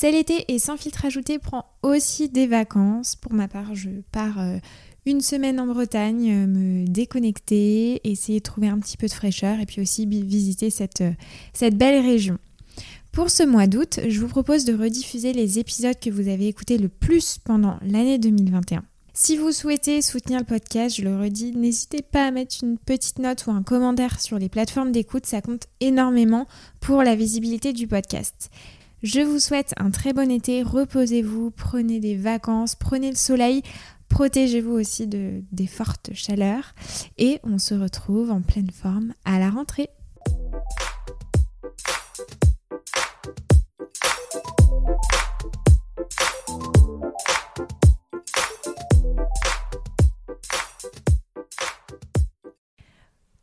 C'est l'été et sans filtre ajouté prend aussi des vacances. Pour ma part, je pars euh, une semaine en Bretagne, euh, me déconnecter, essayer de trouver un petit peu de fraîcheur et puis aussi visiter euh, cette belle région. Pour ce mois d'août, je vous propose de rediffuser les épisodes que vous avez écoutés le plus pendant l'année 2021. Si vous souhaitez soutenir le podcast, je le redis, n'hésitez pas à mettre une petite note ou un commentaire sur les plateformes d'écoute, ça compte énormément pour la visibilité du podcast. Je vous souhaite un très bon été, reposez-vous, prenez des vacances, prenez le soleil, protégez-vous aussi de, des fortes chaleurs. Et on se retrouve en pleine forme à la rentrée.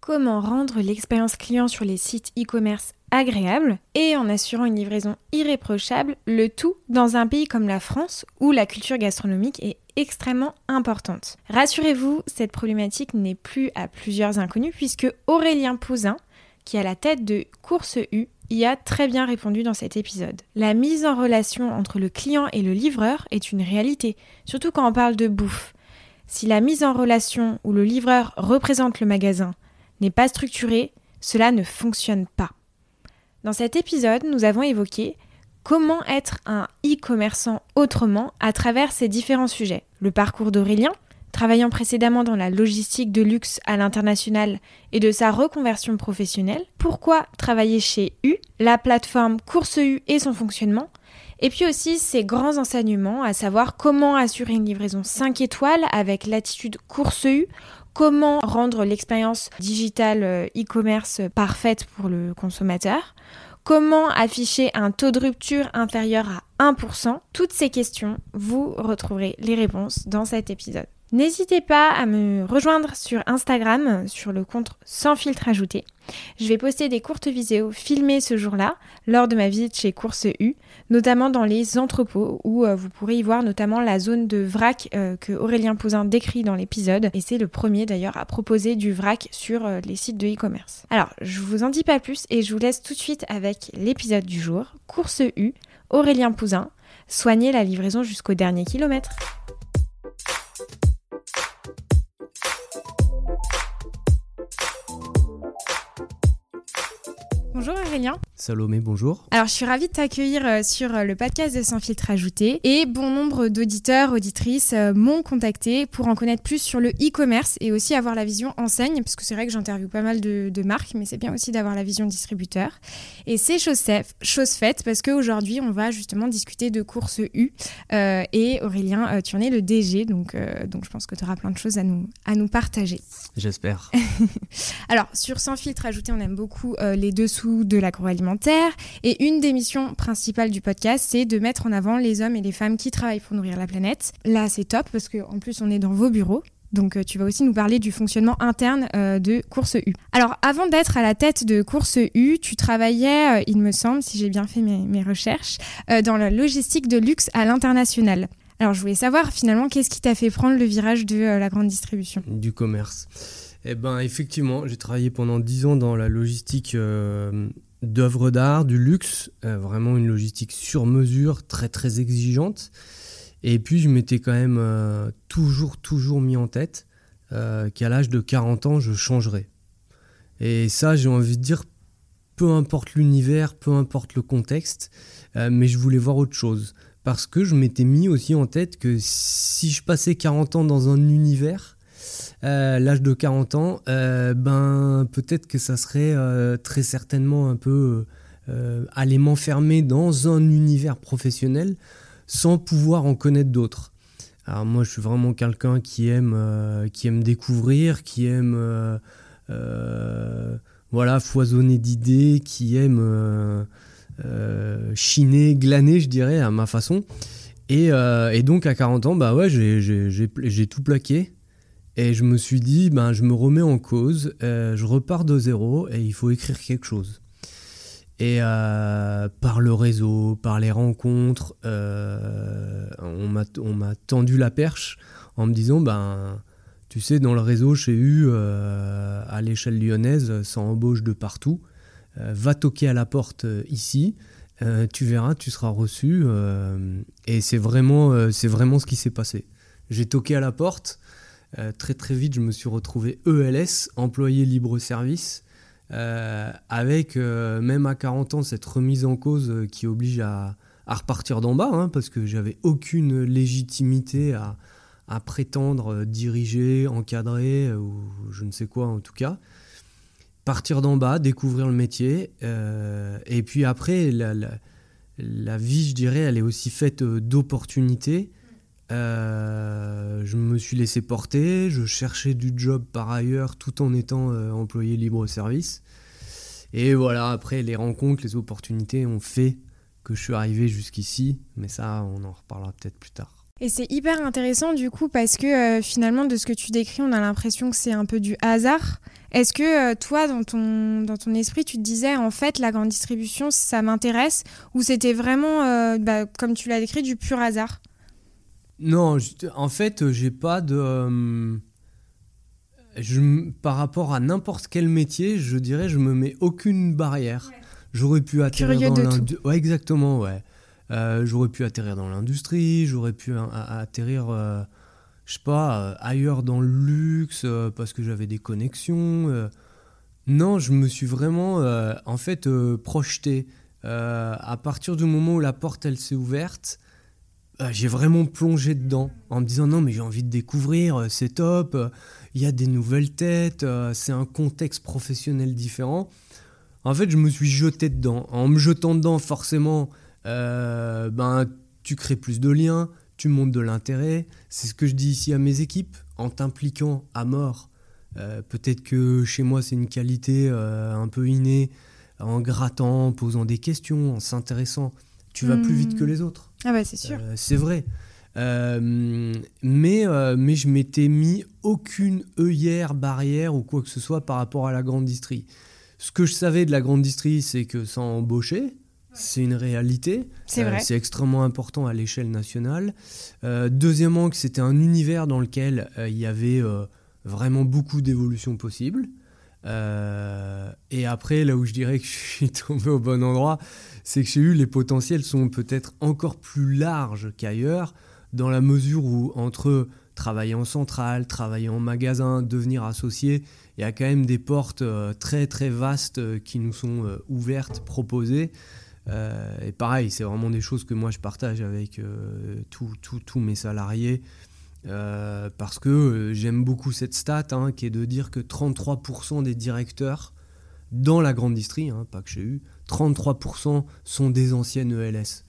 Comment rendre l'expérience client sur les sites e-commerce agréable et en assurant une livraison irréprochable, le tout dans un pays comme la France où la culture gastronomique est extrêmement importante. Rassurez-vous, cette problématique n'est plus à plusieurs inconnus puisque Aurélien Pouzin, qui a la tête de Course U, y a très bien répondu dans cet épisode. La mise en relation entre le client et le livreur est une réalité, surtout quand on parle de bouffe. Si la mise en relation où le livreur représente le magasin, pas structuré, cela ne fonctionne pas. Dans cet épisode, nous avons évoqué comment être un e-commerçant autrement à travers ces différents sujets. Le parcours d'Aurélien, travaillant précédemment dans la logistique de luxe à l'international et de sa reconversion professionnelle. Pourquoi travailler chez U, la plateforme Course U et son fonctionnement. Et puis aussi ses grands enseignements, à savoir comment assurer une livraison 5 étoiles avec l'attitude Course U comment rendre l'expérience digitale euh, e-commerce parfaite pour le consommateur, comment afficher un taux de rupture inférieur à 1%. Toutes ces questions, vous retrouverez les réponses dans cet épisode. N'hésitez pas à me rejoindre sur Instagram sur le compte sans filtre ajouté. Je vais poster des courtes vidéos filmées ce jour-là lors de ma visite chez Course U, notamment dans les entrepôts où euh, vous pourrez y voir notamment la zone de vrac euh, que Aurélien Pouzin décrit dans l'épisode et c'est le premier d'ailleurs à proposer du vrac sur euh, les sites de e-commerce. Alors, je vous en dis pas plus et je vous laisse tout de suite avec l'épisode du jour. Course U, Aurélien Pouzin, soignez la livraison jusqu'au dernier kilomètre. Bonjour Aurélien. Salomé, bonjour. Alors, je suis ravie de t'accueillir euh, sur euh, le podcast de Sans filtre ajouté. Et bon nombre d'auditeurs, auditrices euh, m'ont contacté pour en connaître plus sur le e-commerce et aussi avoir la vision enseigne, parce que c'est vrai que j'interviewe pas mal de, marques, mais c'est bien aussi d'avoir la vision distributeur. Et c'est chose, chose faite parce qu'aujourd'hui, on va justement discuter de course U. et Aurélien, tu en es le DG, donc, donc je pense que tu auras plein de choses à nous, à nous partager. J'espère. Alors, sur Sans filtre ajouté, on aime beaucoup les de l'agroalimentaire et une des missions principales du podcast, c'est de mettre en avant les hommes et les femmes qui travaillent pour nourrir la planète. Là, c'est top parce qu'en plus, on est dans vos bureaux. Donc euh, tu vas aussi nous parler du fonctionnement interne euh, de Course U. Alors avant d'être à la tête de Course U, tu travaillais, euh, il me semble, si j'ai bien fait mes, recherches, dans la logistique de luxe à l'international. Alors je voulais savoir finalement qu'est-ce qui t'a fait prendre le virage de la grande distribution? Du commerce. Eh ben effectivement, j'ai travaillé pendant 10 ans dans la logistique d'œuvres d'art, du luxe, euh, vraiment une logistique sur mesure, très très exigeante. Et puis je m'étais quand même euh, toujours toujours mis en tête euh, qu'à l'âge de 40 ans, je changerais. Et ça, j'ai envie de dire, peu importe l'univers, peu importe le contexte, mais je voulais voir autre chose. Parce que je m'étais mis aussi en tête que si je passais 40 ans dans un univers, euh, l'âge de 40 ans, euh, ben peut-être que ça serait euh, très certainement un peu aller m'enfermer dans un univers professionnel sans pouvoir en connaître d'autres. Alors moi, je suis vraiment quelqu'un qui aime, qui aime découvrir, qui aime voilà foisonner d'idées, qui aime chiner, glaner, je dirais, à ma façon. Et, et, donc à 40 ans, bah ouais, j'ai tout plaqué. Et je me suis dit, ben, je me remets en cause, euh, je repars de zéro et il faut écrire quelque chose. Et euh, par le réseau, par les rencontres, euh, on m'a tendu la perche en me disant, ben, tu sais, dans le réseau chez U, à l'échelle lyonnaise, ça embauche de partout. va toquer à la porte ici. tu verras, tu seras reçu. et c'est vraiment, c'est vraiment ce qui s'est passé. J'ai toqué à la porte. Très très vite, je me suis retrouvé ELS, employé libre-service, avec même à 40 ans cette remise en cause qui oblige à, repartir d'en bas, hein, parce que j'avais aucune légitimité à, prétendre diriger, encadrer, ou je ne sais quoi en tout cas. Partir d'en bas, découvrir le métier, euh, et puis après, la, vie, je dirais, elle est aussi faite euh, d'opportunités. Euh, je me suis laissé porter, je cherchais du job par ailleurs tout en étant employé libre-service. Et voilà, après les rencontres, les opportunités ont fait que je suis arrivé jusqu'ici, mais ça, on en reparlera peut-être plus tard. Et c'est hyper intéressant du coup parce que euh, finalement de ce que tu décris, on a l'impression que c'est un peu du hasard. Est-ce que euh, toi, dans ton, dans ton esprit, tu te disais en fait la grande distribution, ça m'intéresse ou c'était vraiment, euh, bah, comme tu l'as décrit, du pur hasard? Non, en fait, j'ai pas de... Je, par rapport à n'importe quel métier, je dirais, je me mets aucune barrière. J'aurais pu atterrir dans l'industrie. Ouais, exactement, ouais. Euh, j'aurais pu atterrir dans l'industrie, j'aurais pu atterrir, euh, je sais pas, euh, ailleurs dans le luxe parce que j'avais des connexions. Non, je me suis vraiment, en fait, projeté. à partir du moment où la porte, elle s'est ouverte, j'ai vraiment plongé dedans en me disant non mais j'ai envie de découvrir, c'est top, il y a des nouvelles têtes, c'est un contexte professionnel différent. En fait, je me suis jeté dedans. En me jetant dedans, forcément, euh, ben, tu crées plus de liens, tu montes de l'intérêt. C'est ce que je dis ici à mes équipes, en t'impliquant à mort. Euh, peut-être que chez moi, c'est une qualité euh, un peu innée, en grattant, en posant des questions, en s'intéressant. Tu vas plus vite que hmm. les autres. Ah bah c'est sûr. c'est vrai. mais, mais je m'étais mis aucune œillère, barrière ou quoi que ce soit par rapport à la grande distrie. Ce que je savais de la grande distrie, c'est que sans embaucher, c'est une réalité. C'est euh, c'est extrêmement important à l'échelle nationale. Euh, deuxièmement, que c'était un univers dans lequel euh, il y avait vraiment beaucoup d'évolutions possibles. Et après, là où je dirais que je suis tombé au bon endroit, c'est que chez eu les potentiels sont peut-être encore plus larges qu'ailleurs, dans la mesure où entre travailler en centrale, travailler en magasin, devenir associé, il y a quand même des portes euh, très très vastes euh, qui nous sont euh, ouvertes, proposées. et pareil, c'est vraiment des choses que moi je partage avec tous mes salariés. Parce que j'aime beaucoup cette stat hein, qui est de dire que 33% des directeurs dans la grande distrie, hein, pas que j'ai eu, 33% sont des anciennes ELS.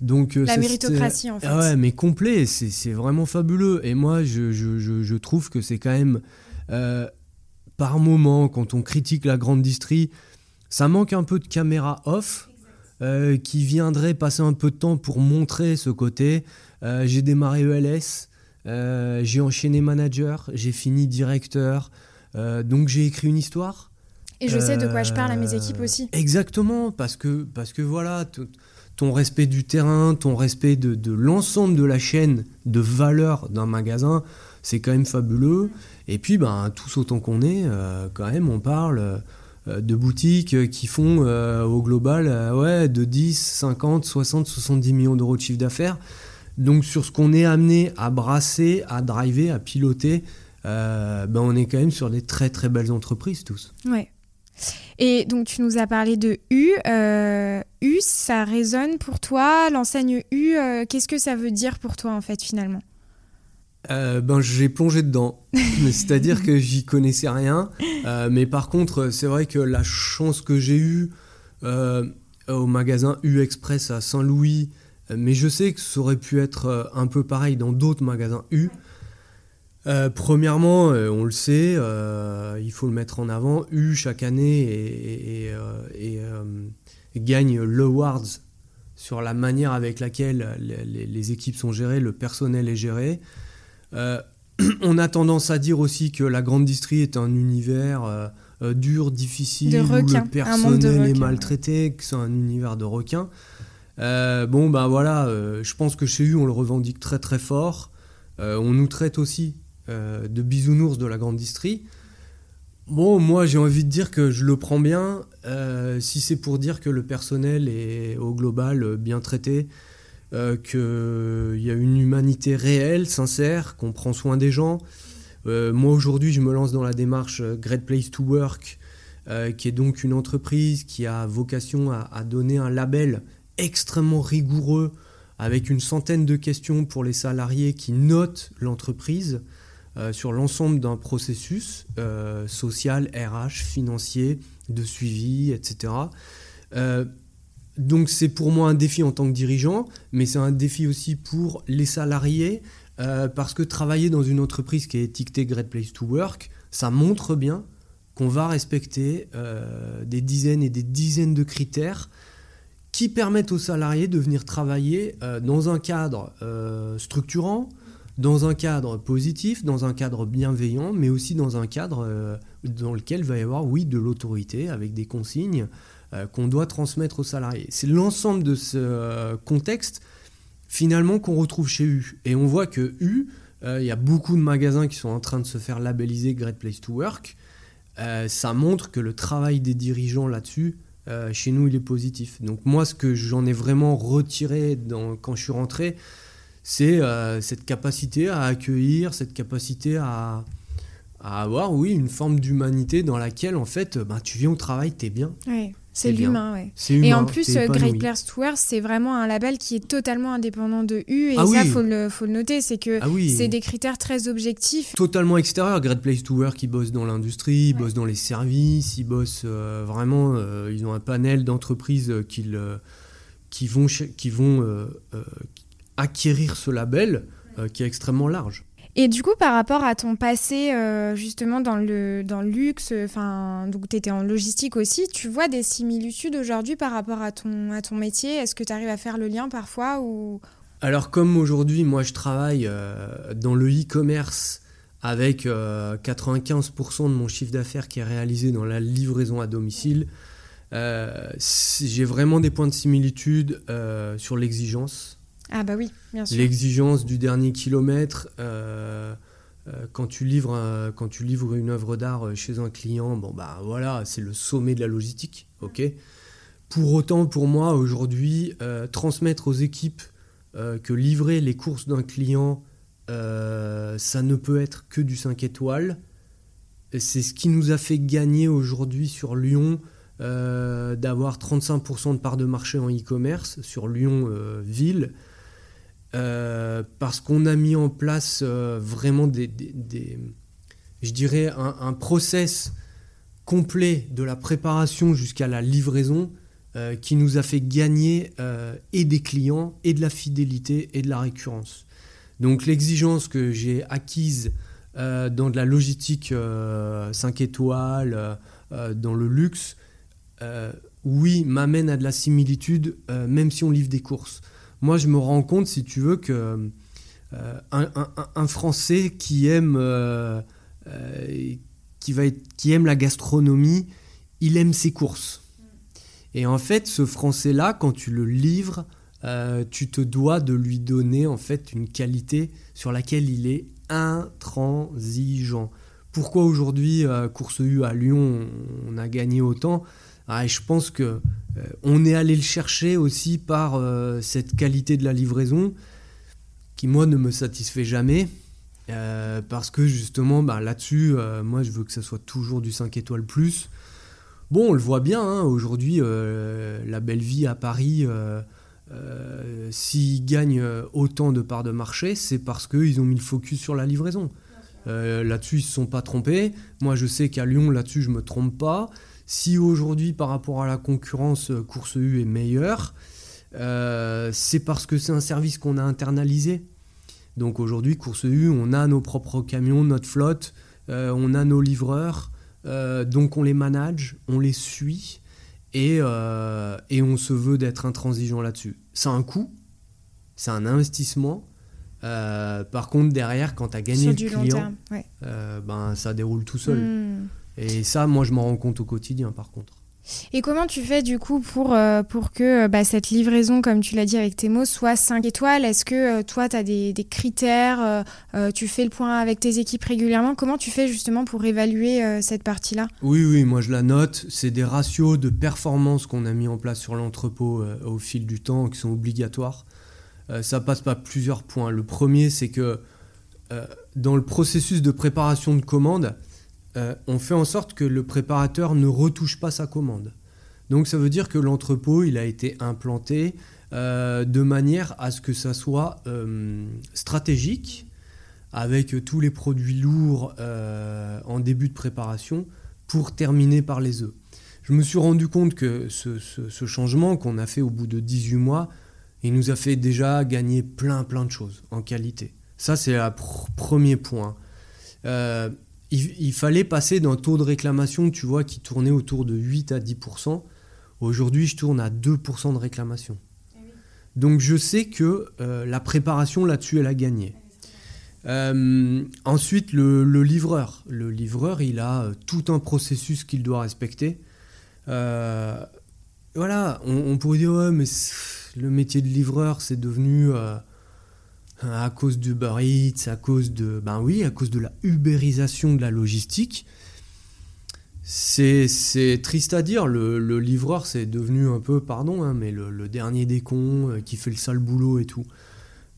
Donc, la méritocratie en fait. Ah ouais, mais complet, c'est vraiment fabuleux. Et moi, je, je, je trouve que c'est quand même par moment, quand on critique la grande distrie, ça manque un peu de caméra off. Euh, qui viendrait passer un peu de temps pour montrer ce côté. Euh, j'ai démarré ELS, euh, j'ai enchaîné manager, j'ai fini directeur, donc j'ai écrit une histoire. Et je sais de quoi je parle à mes équipes aussi. Exactement, parce que, parce que voilà, ton respect du terrain, ton respect de, de l'ensemble de la chaîne de valeur d'un magasin, c'est quand même fabuleux. Et puis, ben, tous autant qu'on est, euh, quand même, on parle euh, de boutiques qui font euh, au global ouais, de 10, 50, 60, 70 millions d'euros de chiffre d'affaires. Donc, sur ce qu'on est amené à brasser, à driver, à piloter, ben, on est quand même sur des très très belles entreprises tous. Ouais. Et donc tu nous as parlé de U. U, ça résonne pour toi L'enseigne U, qu'est-ce que ça veut dire pour toi en fait finalement? Euh, ben, j'ai plongé dedans. C'est-à-dire que j'y connaissais rien. Euh, mais par contre, c'est vrai que la chance que j'ai eue euh, au magasin U Express à Saint-Louis, mais je sais que ça aurait pu être un peu pareil dans d'autres magasins U. premièrement, on le sait, il faut le mettre en avant. U chaque année et, gagne l'awards sur la manière avec laquelle les, les, équipes sont gérées, le personnel est géré. Euh, on a tendance à dire aussi que la grande distrie est un univers euh, euh, dur, difficile, où le personnel est maltraité, que c'est un univers de requins. Bon, ben voilà, je pense que chez U, on le revendique très très fort. on nous traite aussi de bisounours de la grande distrie. Bon, moi j'ai envie de dire que je le prends bien. Euh, si c'est pour dire que le personnel est au global bien traité, euh, qu'il y a une humanité réelle, sincère, qu'on prend soin des gens. Euh, moi aujourd'hui je me lance dans la démarche Great Place to Work, qui est donc une entreprise qui a vocation à donner un label extrêmement rigoureux avec une centaine de questions pour les salariés qui notent l'entreprise. Euh, sur l'ensemble d'un processus euh, social, RH, financier, de suivi, etc. Euh, donc c'est pour moi un défi en tant que dirigeant, mais c'est un défi aussi pour les salariés, parce que travailler dans une entreprise qui est étiquetée Great Place to Work, ça montre bien qu'on va respecter des dizaines et des dizaines de critères qui permettent aux salariés de venir travailler dans un cadre structurant, dans un cadre positif, dans un cadre bienveillant, mais aussi dans un cadre euh, dans lequel va y avoir, oui, de l'autorité, avec des consignes euh, qu'on doit transmettre aux salariés. C'est l'ensemble de ce euh, contexte, finalement, qu'on retrouve chez U. Et on voit que U, il y a beaucoup de magasins qui sont en train de se faire labelliser Great Place to Work. ça montre que le travail des dirigeants là-dessus, chez nous, il est positif. Donc moi, ce que j'en ai vraiment retiré quand je suis rentré, c'est euh, cette capacité à accueillir, cette capacité à, avoir, oui, une forme d'humanité dans laquelle, en fait, ben, tu viens au travail, t'es bien. C'est l'humain, ouais. Et en plus, Great Place to Wear, c'est vraiment un label qui est totalement indépendant de U. Et ah ça, il faut, le, faut le noter, c'est que ah c'est des critères très objectifs. Totalement extérieur. Great Place to Work, ils bossent dans l'industrie, ils bossent dans les services, ils bossent euh, vraiment, euh, ils ont un panel d'entreprises qui vont, qui vont acquérir ce label euh, qui est extrêmement large. Et du coup, par rapport à ton passé euh, justement dans le, dans le luxe, enfin, donc tu étais en logistique aussi, tu vois des similitudes aujourd'hui par rapport à ton, à ton métier? Est-ce que tu arrives à faire le lien parfois ou... Alors comme aujourd'hui, moi je travaille euh, dans le e-commerce avec 95% de mon chiffre d'affaires qui est réalisé dans la livraison à domicile, j'ai vraiment des points de similitude sur l'exigence ah bah oui, bien sûr. L'exigence du dernier kilomètre. Euh, euh, quand, tu livres, une œuvre d'art euh, chez un client, bon bah voilà, c'est le sommet de la logistique, ok? Pour autant, pour moi aujourd'hui, transmettre aux équipes que livrer les courses d'un client, ça ne peut être que du 5 étoiles. C'est ce qui nous a fait gagner aujourd'hui sur Lyon d'avoir 35% de part de marché en e-commerce sur Lyon ville. Euh, parce qu'on a mis en place euh, vraiment des, je dirais, un, process complet de la préparation jusqu'à la livraison euh, qui nous a fait gagner et des clients, et de la fidélité, et de la récurrence. Donc l'exigence que j'ai acquise dans de la logistique 5 étoiles, dans le luxe, oui, m'amène à de la similitude, même si on livre des courses moi, je me rends compte, si tu veux, que euh, un, Français qui aime, euh, euh, qui, va qui aime la gastronomie, il aime ses courses. Et en fait, ce Français-là, quand tu le livres, tu te dois de lui donner en fait une qualité sur laquelle il est intransigeant. Pourquoi aujourd'hui, Course U à Lyon, on a gagné autant? Ah, Je pense que euh, on est allé le chercher aussi par euh, cette qualité de la livraison qui moi ne me satisfait jamais. Euh, parce que justement bah, là-dessus, moi je veux que ça soit toujours du 5 étoiles plus. Bon, on le voit bien, hein, aujourd'hui, la belle vie à Paris, s'ils gagnent autant de parts de marché, c'est parce qu'ils ont mis le focus sur la livraison. là-dessus, ils ne se sont pas trompés. Moi, je sais qu'à Lyon, là-dessus, je ne me trompe pas. Si aujourd'hui, par rapport à la concurrence, euh, Course U est meilleure, euh, c'est parce que c'est un service qu'on a internalisé. Donc aujourd'hui, Course U, on a nos propres camions, notre flotte, euh, on a nos livreurs, donc on les manage, on les suit et, et on se veut d'être intransigeant là-dessus. C'est un coût, c'est un investissement. par contre, derrière, quand tu as gagné le client, ben, ça déroule tout seul. Hmm. Et ça, moi, je m'en rends compte au quotidien, par contre. Et comment tu fais du coup pour, euh, pour que euh, bah, cette livraison, comme tu l'as dit avec tes mots, soit 5 étoiles? Est-ce que euh, toi, tu as des, des critères Tu fais le point avec tes équipes régulièrement? Comment tu fais justement pour évaluer cette partie-là? Oui, oui, moi je la note. C'est des ratios de performance qu'on a mis en place sur l'entrepôt au fil du temps qui sont obligatoires. ça passe par plusieurs points. Le premier, c'est que dans le processus de préparation de commande, euh, on fait en sorte que le préparateur ne retouche pas sa commande. Donc ça veut dire que l'entrepôt, il a été implanté euh, de manière à ce que ça soit euh, stratégique, avec tous les produits lourds en début de préparation, pour terminer par les œufs. Je me suis rendu compte que ce, changement qu'on a fait au bout de 18 mois, il nous a fait déjà gagner plein plein de choses en qualité. Ça c'est le premier point il, fallait passer d'un taux de réclamation, tu vois, qui tournait autour de 8 à 10%. Aujourd'hui, je tourne à 2% de réclamation. Eh Donc je sais que euh, la préparation là-dessus, elle a gagné. Euh, ensuite, le, livreur. Le livreur, il a euh, tout un processus qu'il doit respecter. voilà, on, on, pourrait dire, ouais, mais le métier de livreur, c'est devenu à cause du à cause de, ben oui, à cause de la ubérisation de la logistique. C'est triste à dire, le, livreur c'est devenu un peu, pardon, hein, mais le, dernier des cons euh, qui fait le sale boulot et tout.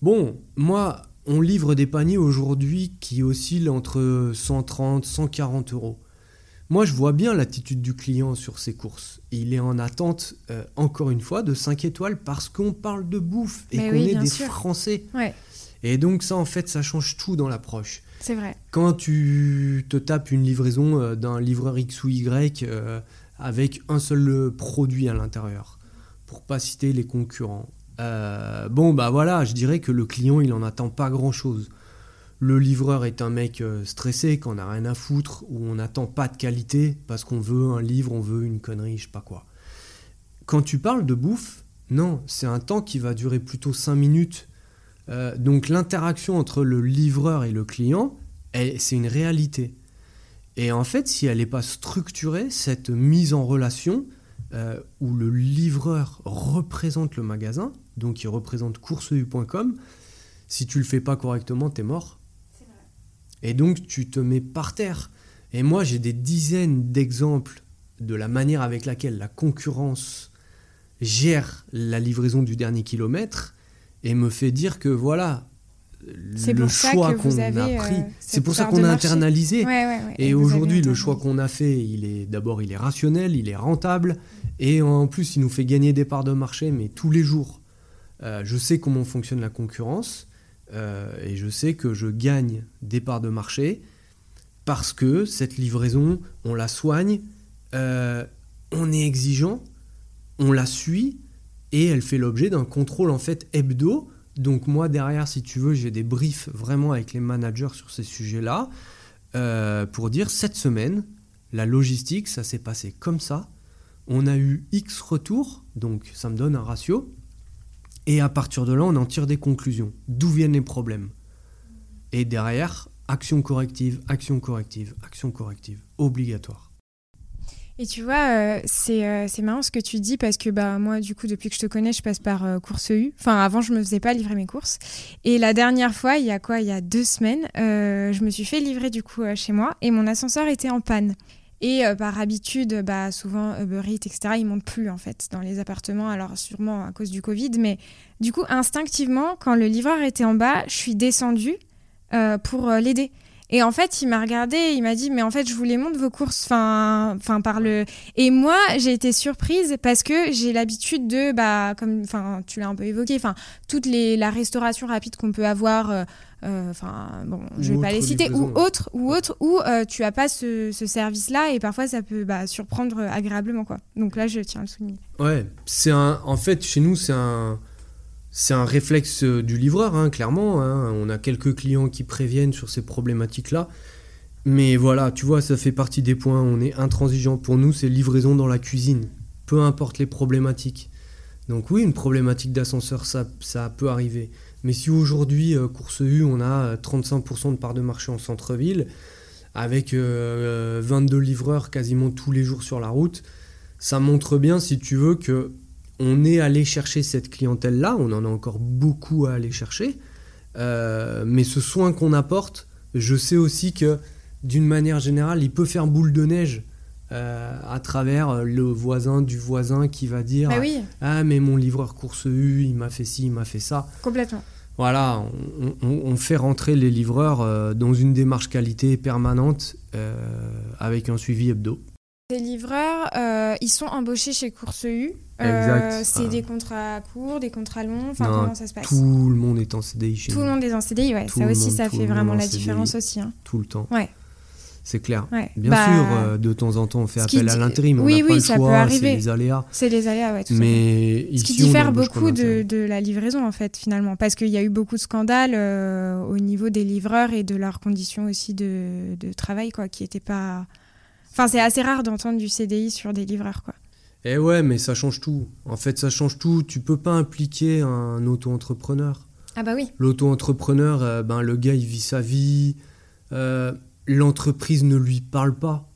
Bon, moi, on livre des paniers aujourd'hui qui oscillent entre 130, 140 euros. Moi, je vois bien l'attitude du client sur ses courses. Il est en attente, euh, encore une fois, de 5 étoiles parce qu'on parle de bouffe et qu'on est des Français. Ouais. Et donc ça, en fait, ça change tout dans l'approche. C'est vrai. Quand tu te tapes une livraison euh, d'un livreur X ou Y euh, avec un seul produit à l'intérieur, pour pas citer les concurrents. bon, bah voilà, je dirais que le client, il en attend pas grand-chose. Le livreur est un mec stressé, qu'on a rien à foutre, ou on n'attend pas de qualité parce qu'on veut un livre, on veut une connerie, je sais pas quoi. Quand tu parles de bouffe, non, c'est un temps qui va durer plutôt 5 minutes euh, donc l'interaction entre le livreur et le client, c'est une réalité. Et en fait, si elle n'est pas structurée, cette mise en relation, euh, où le livreur représente le magasin, donc il représente courseu.com, si tu le fais pas correctement, tu es mort. Et donc tu te mets par terre. Et moi, j'ai des dizaines d'exemples de la manière avec laquelle la concurrence gère la livraison du dernier kilomètre et me fait dire que voilà, le choix qu'on a pris, euh, c'est pour ça qu'on a internalisé. et aujourd'hui, le choix qu'on a fait, il est d'abord, il est rationnel, il est rentable, et en plus, il nous fait gagner des parts de marché, mais tous les jours. Euh, je sais comment fonctionne la concurrence, et je sais que je gagne des parts de marché parce que cette livraison, on la soigne, on est exigeant, on la suit, et elle fait l'objet d'un contrôle en fait hebdo. Donc moi derrière, si tu veux, j'ai des briefs vraiment avec les managers sur ces sujets-là euh, pour dire cette semaine, la logistique, ça s'est passé comme ça. On a eu X retours, donc ça me donne un ratio. Et à partir de là, on en tire des conclusions. D'où viennent les problèmes? Et derrière, action corrective, action corrective, action corrective, obligatoire. Et tu vois, euh, euh, c'est marrant ce que tu dis parce que bah, moi, du coup, depuis que je te connais, je passe par euh, Course U. Enfin, avant, je me faisais pas livrer mes courses. Et la dernière fois, il y a quoi? Il y a deux semaines, je me suis fait livrer du coup chez moi et mon ascenseur était en panne. Et par habitude, bah, souvent Uber Eats, etc., ils montent plus en fait dans les appartements, alors sûrement à cause du Covid. Mais du coup, instinctivement, quand le livreur était en bas, je suis descendue pour l'aider. Et en fait, il m'a regardé, il m'a dit, mais en fait, je vous les montre vos courses, enfin, enfin par le. Et moi, j'ai été surprise parce que j'ai l'habitude de, bah, comme, enfin, tu l'as un peu évoqué, enfin, toute les la restauration rapide qu'on peut avoir, euh, euh, enfin, bon, je vais pas les citer, ou autre, ou autre, où euh, tu as pas ce, ce service-là et parfois ça peut bah, surprendre agréablement, quoi. Donc là, je tiens à le souligner. Ouais, c'est un, en fait, chez nous, c'est un c'est un réflexe euh, du livreur, hein, clairement. Hein. On a quelques clients qui préviennent sur ces problématiques-là. Mais voilà, tu vois, ça fait partie des points. On est intransigeant. Pour nous, c'est livraison dans la cuisine. Peu importe les problématiques. Donc oui, une problématique d'ascenseur, ça, ça peut arriver. Mais si aujourd'hui, euh, Course U, on a 35% de part de marché en centre-ville, avec 22 euh, livreurs quasiment tous les jours sur la route, ça montre bien, si tu veux, que on est allé chercher cette clientèle-là, on en a encore beaucoup à aller chercher, euh, mais ce soin qu'on apporte, je sais aussi que d'une manière générale, il peut faire boule de neige euh, à travers le voisin du voisin qui va dire Bah oui, Ah, mais mon livreur course U, il m'a fait ci, il m'a fait ça. complètement. Voilà, on, on- on fait rentrer les livreurs euh, dans une démarche qualité permanente euh, avec un suivi hebdo. Des livreurs, euh, ils sont embauchés chez Course U. Euh, c'est des contrats courts, des contrats longs. Enfin, comment ça se passe Tout le monde est en CDI chez Tout nous, le monde est en CDI, ouais. Tout ça aussi, monde, ça fait vraiment la CDI. différence aussi. hein. tout le temps. Ouais. C'est clair. Ouais. Bien Bah, sûr, euh, de temps en temps, on fait appel à l'intérim. on oui, pas oui, le ça peut arriver. C'est les aléas. C'est les aléas, ouais, tout. Mais Ce ici, qui diffère beaucoup de, la livraison, en fait, finalement. Parce qu'il y a eu beaucoup de scandales euh, au niveau des livreurs et de leurs conditions aussi de, de travail, quoi, qui n'étaient pas. Enfin, c'est assez rare d'entendre du CDI sur des livreurs, quoi. Eh ouais, mais ça change tout. En fait, ça change tout. Tu peux pas impliquer un auto-entrepreneur. Ah, bah oui. L'auto-entrepreneur, euh, ben, le gars, il vit sa vie. L'entreprise ne lui parle pas.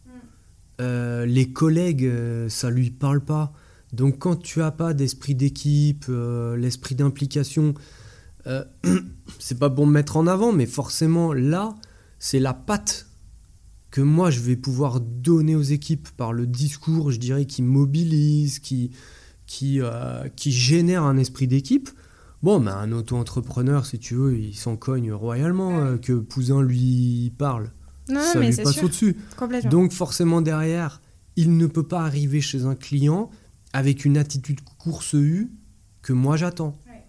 Euh, les collègues, euh, ça lui parle pas. Donc, quand tu as pas d'esprit d'équipe, euh, l'esprit d'implication, euh, c'est pas pour me mettre en avant, mais forcément, là, c'est la patte que moi, je vais pouvoir donner aux équipes par le discours, je dirais, qui mobilise, qui, qui, qui génère un esprit d'équipe. Bon, ben, un auto-entrepreneur, si tu veux, il s'en cogne royalement que Pouzin lui parle. Non, non, ça mais lui passe au-dessus. Donc forcément derrière, il ne peut pas arriver chez un client avec une attitude course U que moi j'attends. Ouais.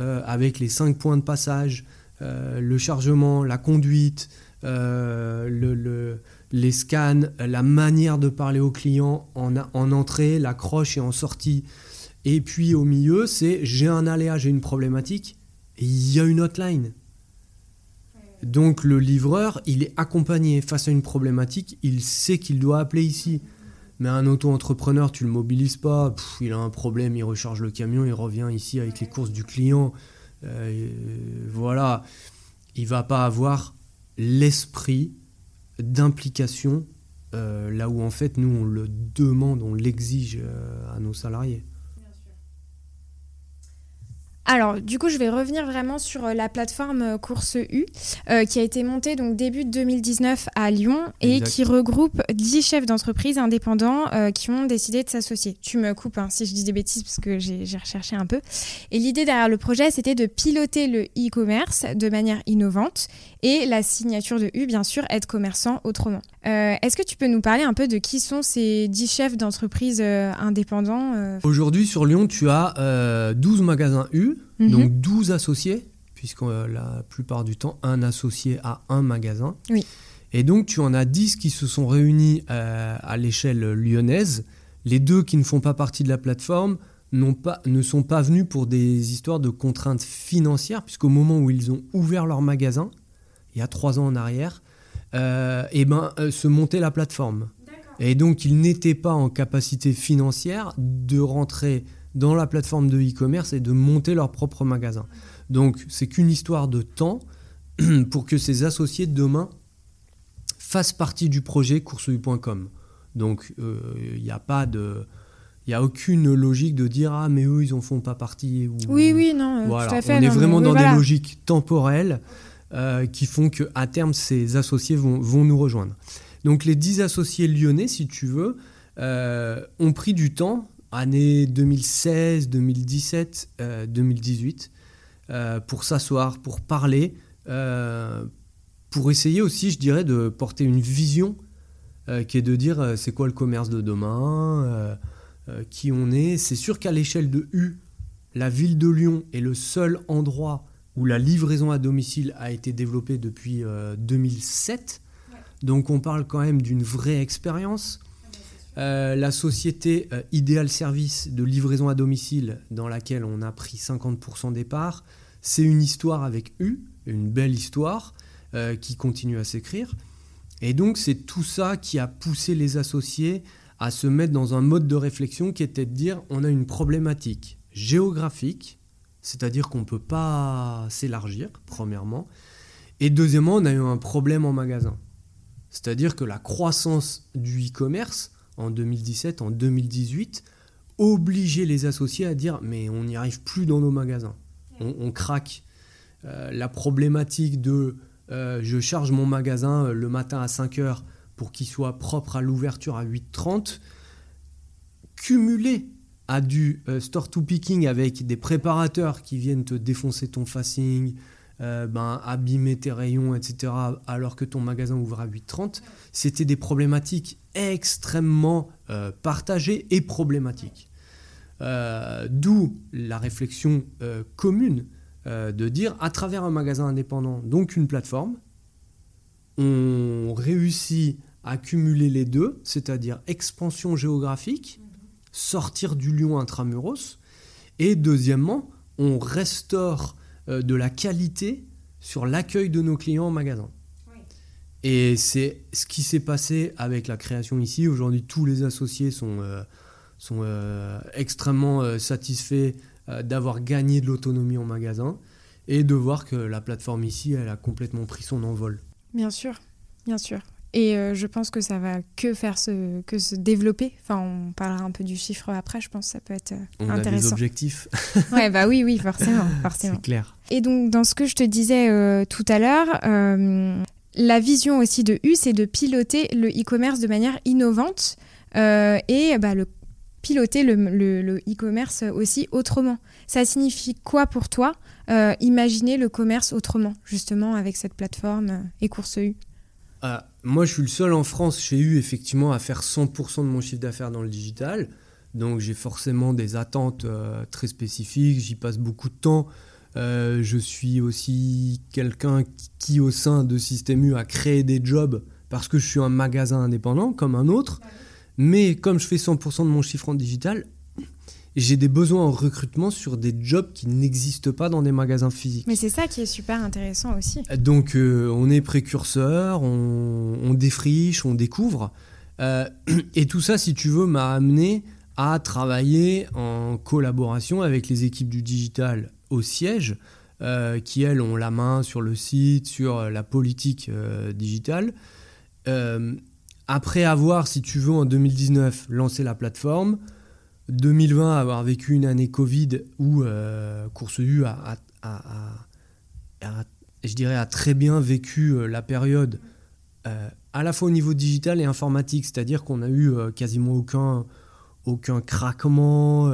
Euh, avec les cinq points de passage, euh, le chargement, la conduite, euh, le- le- les scans, la manière de parler au client en, entrée, l'accroche et en sortie. Et puis au milieu, c'est j'ai un aléa, j'ai une problématique, et il y a une hotline. Donc le livreur, il est accompagné face à une problématique, il sait qu'il doit appeler ici. Mais un auto-entrepreneur, tu le mobilises pas, il a un problème, il recharge le camion, il revient ici avec les courses du client. Euh, voilà, il va pas avoir l'esprit d'implication euh, là où en fait nous on le demande, on l'exige euh, à nos salariés. Alors, du coup, je vais revenir vraiment sur euh, la plateforme euh, Course U, euh, qui a été montée donc début 2019 à Lyon et Exact. qui regroupe 10 chefs d'entreprise indépendants euh, qui ont décidé de s'associer. Tu me coupes hein, si je dis des bêtises parce que j'ai recherché un peu. Et l'idée derrière le projet, c'était de piloter le e-commerce de manière innovante et la signature de U, bien sûr, être commerçant autrement. Euh, Est-ce que tu peux nous parler un peu de qui sont ces 10 chefs d'entreprise euh, indépendants euh, Aujourd'hui sur Lyon, tu as euh, 12 magasins U, Mhm. donc 12 associés, puisque la plupart du temps, un associé a un magasin. Oui. Et donc tu en as 10 qui se sont réunis à l'échelle lyonnaise. Les deux qui ne font pas partie de la plateforme pas, ne sont pas venus pour des histoires de contraintes financières, puisqu'au moment où ils ont ouvert leur magasin, il y a trois ans en arrière, euh, et ben, euh, se montait la plateforme. Et donc, ils n'étaient pas en capacité financière de rentrer dans la plateforme de e-commerce et de monter leur propre magasin. Donc, c'est qu'une histoire de temps pour que ces associés demain fassent partie du projet courseu.com. Donc, euh, il n'y a pas de. Il n'y a aucune logique de dire Ah, mais eux, ils en font pas partie. Ou, Oui, oui, non, euh, voilà, tout à fait. on est non, vraiment oui, dans voilà. des logiques temporelles euh, qui font qu'à terme, ces associés vont, vont nous rejoindre. Donc les 10 associés lyonnais, si tu veux, euh, ont pris du temps, années 2016, 2017, euh, 2018, euh, pour s'asseoir, pour parler, euh, pour essayer aussi, je dirais, de porter une vision qui est de dire c'est quoi le commerce de demain, qui on est. C'est sûr qu'à l'échelle de U, la ville de Lyon est le seul endroit où la livraison à domicile a été développée depuis euh, 2007. Donc on parle quand même d'une vraie expérience. Euh, la société euh, Ideal Service de livraison à domicile, dans laquelle on a pris 50% des parts, c'est une histoire avec U, une belle histoire euh, qui continue à s'écrire. Et donc c'est tout ça qui a poussé les associés à se mettre dans un mode de réflexion qui était de dire on a une problématique géographique, c'est-à-dire qu'on ne peut pas s'élargir, premièrement, et deuxièmement on a eu un problème en magasin. C'est-à-dire que la croissance du e-commerce, en 2017, en 2018, obliger les associés à dire mais on n'y arrive plus dans nos magasins, on, craque. Euh, la problématique de euh, je charge mon magasin euh, le matin à 5 heures pour qu'il soit propre à l'ouverture à 8h30, cumulé à du store to picking avec des préparateurs qui viennent te défoncer ton facing, ben, abîmer tes rayons, etc., alors que ton magasin ouvre à 8h30, c'était des problématiques extrêmement partagées et problématiques. Euh, d'où la réflexion euh, commune euh, de dire à travers un magasin indépendant, donc une plateforme, on réussit à cumuler les deux, c'est-à-dire expansion géographique, sortir du lion intramuros, et deuxièmement, on restaure de la qualité sur l'accueil de nos clients en magasin. Et c'est ce qui s'est passé avec la création ici. Aujourd'hui, tous les associés sont sont euh, extrêmement euh, satisfaits euh, d'avoir gagné de l'autonomie en magasin et de voir que la plateforme ici, elle a complètement pris son envol. Bien sûr, bien sûr. Et je pense que ça va que faire se, que se développer. Enfin, on parlera un peu du chiffre après, je pense que ça peut être on intéressant. On a des objectifs. ouais, bah oui, oui, forcément. forcément. C'est clair. Et donc, dans ce que je te disais tout à l'heure, la vision aussi de U, c'est de piloter le e-commerce de manière innovante. et bah, le piloter le e-commerce aussi autrement. Ça signifie quoi pour toi euh, imaginer le commerce autrement, justement, avec cette plateforme euh, et Course U? Ah, Moi, je suis le seul en France chez U, effectivement, à faire 100% de mon chiffre d'affaires dans le digital. Donc, j'ai forcément des attentes euh, très spécifiques, j'y passe beaucoup de temps. je suis aussi quelqu'un qui, au sein de Système U, a créé des jobs parce que je suis un magasin indépendant comme un autre. Mais comme je fais 100% de mon chiffre en digital, j'ai des besoins en recrutement sur des jobs qui n'existent pas dans des magasins physiques. Mais c'est ça qui est super intéressant aussi. Donc euh, on est précurseur, on, défriche, on découvre. Euh, et tout ça, si tu veux, m'a amené à travailler en collaboration avec les équipes du digital au siège, euh, qui elles ont la main sur le site, sur la politique digitale après avoir, si tu veux, en 2019, lancé la plateforme, 2020 avoir vécu une année Covid où euh, Course U a, je dirais, a très bien vécu euh, la période euh, à la fois au niveau digital et informatique, c'est-à-dire qu'on a eu quasiment aucun, aucun craquement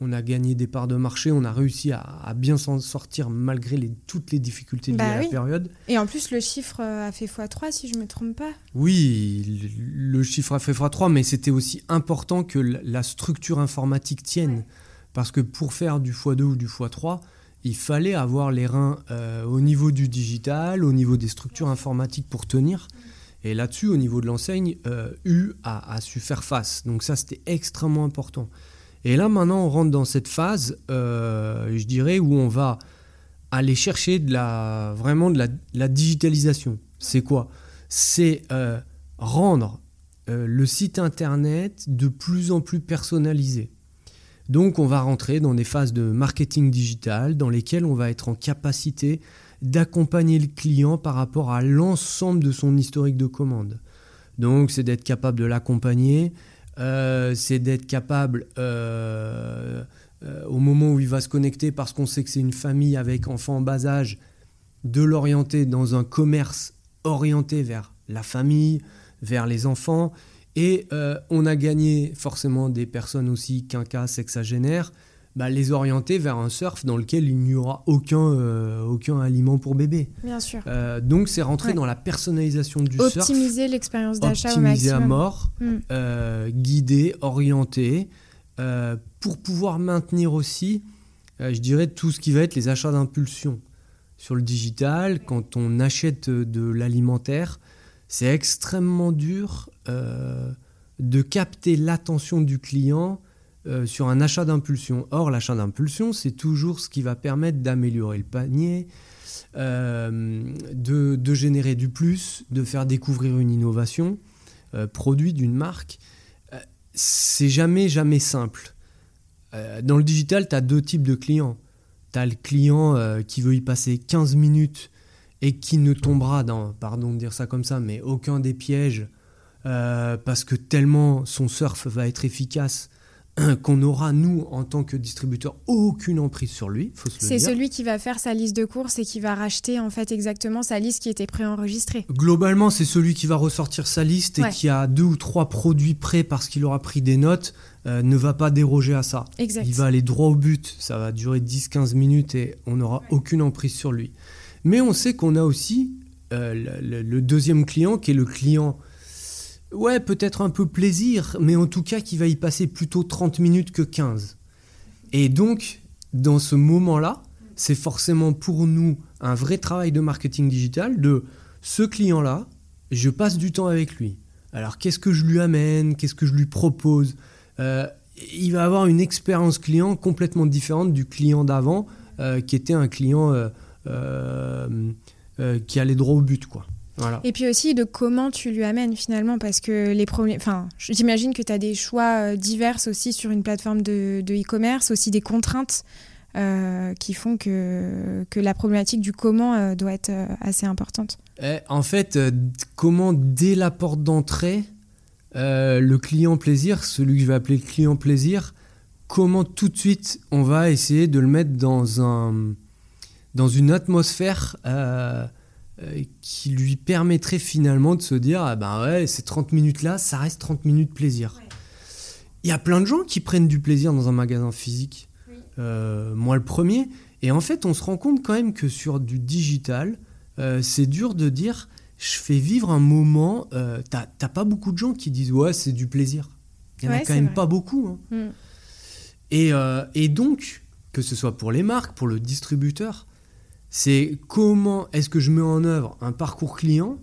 on a gagné des parts de marché, on a réussi à, bien s'en sortir malgré les, toutes les difficultés de bah la période. Et en plus, le chiffre a fait x3, si je ne me trompe pas. Oui, le, chiffre a fait x3, mais c'était aussi important que la structure informatique tienne. Parce que pour faire du x2 ou du x3, il fallait avoir les reins euh, au niveau du digital, au niveau des structures informatiques pour tenir. Et là-dessus, au niveau de l'enseigne, euh, U a su faire face. Donc ça, c'était extrêmement important. Et là, maintenant, on rentre dans cette phase, euh, je dirais, où on va aller chercher la, vraiment de la, digitalisation. C'est quoi? C'est euh, rendre euh, le site internet de plus en plus personnalisé. Donc, on va rentrer dans des phases de marketing digital dans lesquelles on va être en capacité d'accompagner le client par rapport à l'ensemble de son historique de commande. Donc, c'est d'être capable de l'accompagner, euh, c'est d'être capable, euh, euh, au moment où il va se connecter, parce qu'on sait que c'est une famille avec enfants en bas âge, de l'orienter dans un commerce orienté vers la famille, vers les enfants. Et on a gagné forcément des personnes aussi quinquas, sexagénaires, bah, les orienter vers un surf dans lequel il n'y aura aucun, euh, aucun aliment pour bébé. Bien sûr. Euh, donc c'est rentrer dans la personnalisation du surf. Optimiser l'expérience d'achat au maximum. à mort, mm. euh, guider, orienter, pour pouvoir maintenir aussi, je dirais, tout ce qui va être les achats d'impulsion. Sur le digital, quand on achète de l'alimentaire, c'est extrêmement dur de capter l'attention du client euh, sur un achat d'impulsion. Or, l'achat d'impulsion, c'est toujours ce qui va permettre d'améliorer le panier, euh, de, générer du plus, de faire découvrir une innovation, euh, produit d'une marque. c'est jamais, jamais simple. dans le digital, tu as deux types de clients. Tu as le client qui veut y passer 15 minutes et qui ne tombera dans, pardon de dire ça comme ça, mais aucun des pièges parce que tellement son surf va être efficace qu'on aura, nous, en tant que distributeur, aucune emprise sur lui. C'est celui qui va faire sa liste de courses et qui va racheter en fait exactement sa liste qui était préenregistrée. Globalement, c'est celui qui va ressortir sa liste et qui a deux ou trois produits prêts parce qu'il aura pris des notes, euh, ne va pas déroger à ça. Il va aller droit au but, ça va durer 10-15 minutes et on n'aura aucune emprise sur lui. Mais on sait qu'on a aussi euh, le, deuxième client qui est le client Ouais, peut-être un peu plaisir, mais en tout cas qui va y passer plutôt 30 minutes que 15. Et donc, dans ce moment-là, c'est forcément pour nous un vrai travail de marketing digital de ce client-là, je passe du temps avec lui. Alors qu'est-ce que je lui amène? Qu'est-ce que je lui propose? Euh, Il va avoir une expérience client complètement différente du client d'avant, euh, qui était un client euh, qui allait droit au but. quoi. Et puis aussi de comment tu lui amènes finalement, parce que les problèmes. Enfin, j'imagine que tu as des choix euh, divers aussi sur une plateforme de e-commerce, aussi des contraintes euh, qui font que, que la problématique du comment euh, doit être assez importante. Eh, en fait, comment dès la porte d'entrée, le client plaisir, celui que je vais appeler le client plaisir, comment tout de suite on va essayer de le mettre dans, un, dans une atmosphère euh, qui lui permettrait finalement de se dire ah ben ouais, ces 30 minutes là, ça reste 30 minutes plaisir. Il y a plein de gens qui prennent du plaisir dans un magasin physique. Euh, moi le premier. Et en fait, on se rend compte quand même que sur du digital, euh, c'est dur de dire je fais vivre un moment. T'as pas beaucoup de gens qui disent ouais, c'est du plaisir. Il n'y en a quand même pas beaucoup. Hein. Mm. Et, et, donc, que ce soit pour les marques, pour le distributeur, c'est comment est-ce que je mets en œuvre un parcours client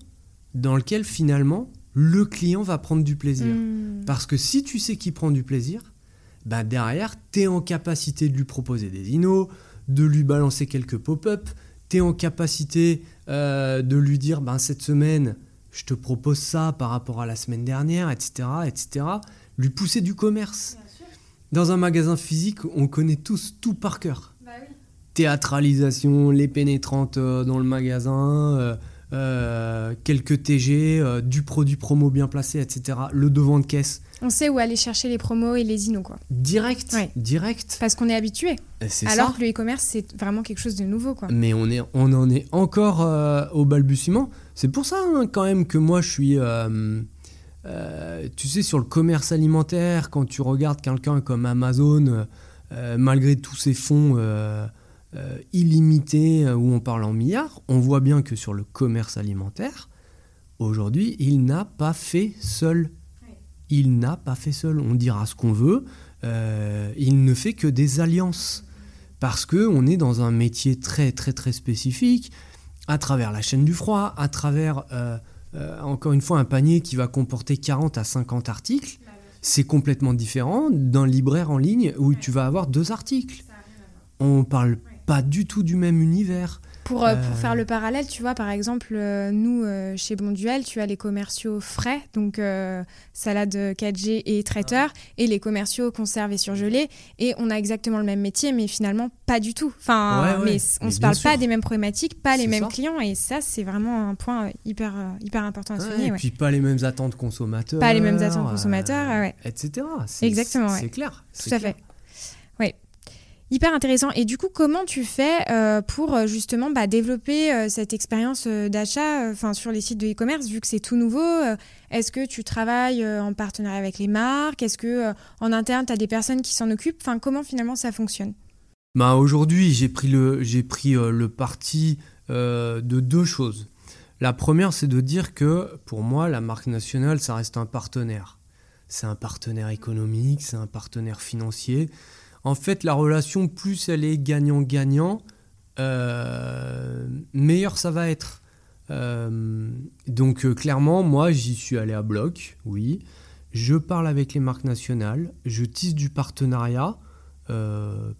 dans lequel finalement le client va prendre du plaisir. Hmm. Parce que si tu sais qu'il prend du plaisir, bah derrière, tu es en capacité de lui proposer des inos, de lui balancer quelques pop-up, tu es en capacité euh, de lui dire ben, cette semaine, je te propose ça par rapport à la semaine dernière, etc. etc. Lui pousser du commerce. Dans un magasin physique, on connaît tous tout par cœur théâtralisation, les pénétrantes euh, dans le magasin, euh, euh, quelques TG, du produit promo bien placé, etc. Le devant de caisse. On sait où aller chercher les promos et les inos, quoi. Direct, direct. Parce qu'on est habitué. Alors que le e-commerce, c'est vraiment quelque chose de nouveau, quoi. Mais on, est, on en est encore au balbutiement. C'est pour ça, hein, quand même, que moi, je suis... tu sais, sur le commerce alimentaire, quand tu regardes quelqu'un comme Amazon, malgré tous ses fonds euh, illimité euh, où on parle en milliards, on voit bien que sur le commerce alimentaire, aujourd'hui, il n'a pas fait seul. Il n'a pas fait seul. On dira ce qu'on veut. Euh, il ne fait que des alliances. Parce qu'on est dans un métier très, très, très spécifique, à travers la chaîne du froid, à travers, encore une fois, un panier qui va comporter 40 à 50 articles. C'est complètement différent d'un libraire en ligne où tu vas avoir deux articles. On parle pas du tout du même univers. Pour, euh, pour, faire le parallèle, tu vois, par exemple, euh, nous, euh, chez Bonduel, tu as les commerciaux frais, donc salade 4G et traiteur, et les commerciaux conservés et surgelés. Et on a exactement le même métier, mais finalement, pas du tout. Enfin, mais on ne se parle pas des mêmes problématiques, pas les mêmes clients, et ça, c'est vraiment un point hyper, hyper important à souligner. et puis pas les mêmes attentes consommateurs. Pas les mêmes attentes consommateurs, etc. Exactement. C'est clair. Tout à fait. Hyper intéressant. Et du coup, comment tu fais euh, pour euh, justement bah, développer euh, cette expérience d'achat enfin sur les sites de e-commerce, vu que c'est tout nouveau Est-ce que tu travailles en partenariat avec les marques? Est-ce que en interne, tu as des personnes qui s'en occupent? Enfin, Comment finalement ça fonctionne? Bah, Aujourd'hui, j'ai pris, le, j'ai pris le parti de deux choses. La première, c'est de dire que pour moi, la marque nationale, ça reste un partenaire. C'est un partenaire économique, c'est un partenaire financier en fait, la relation, plus elle est gagnant-gagnant, euh, meilleur ça va être. Euh, donc euh, clairement, moi, j'y suis allé à bloc, oui. Je parle avec les marques nationales, je tisse du partenariat.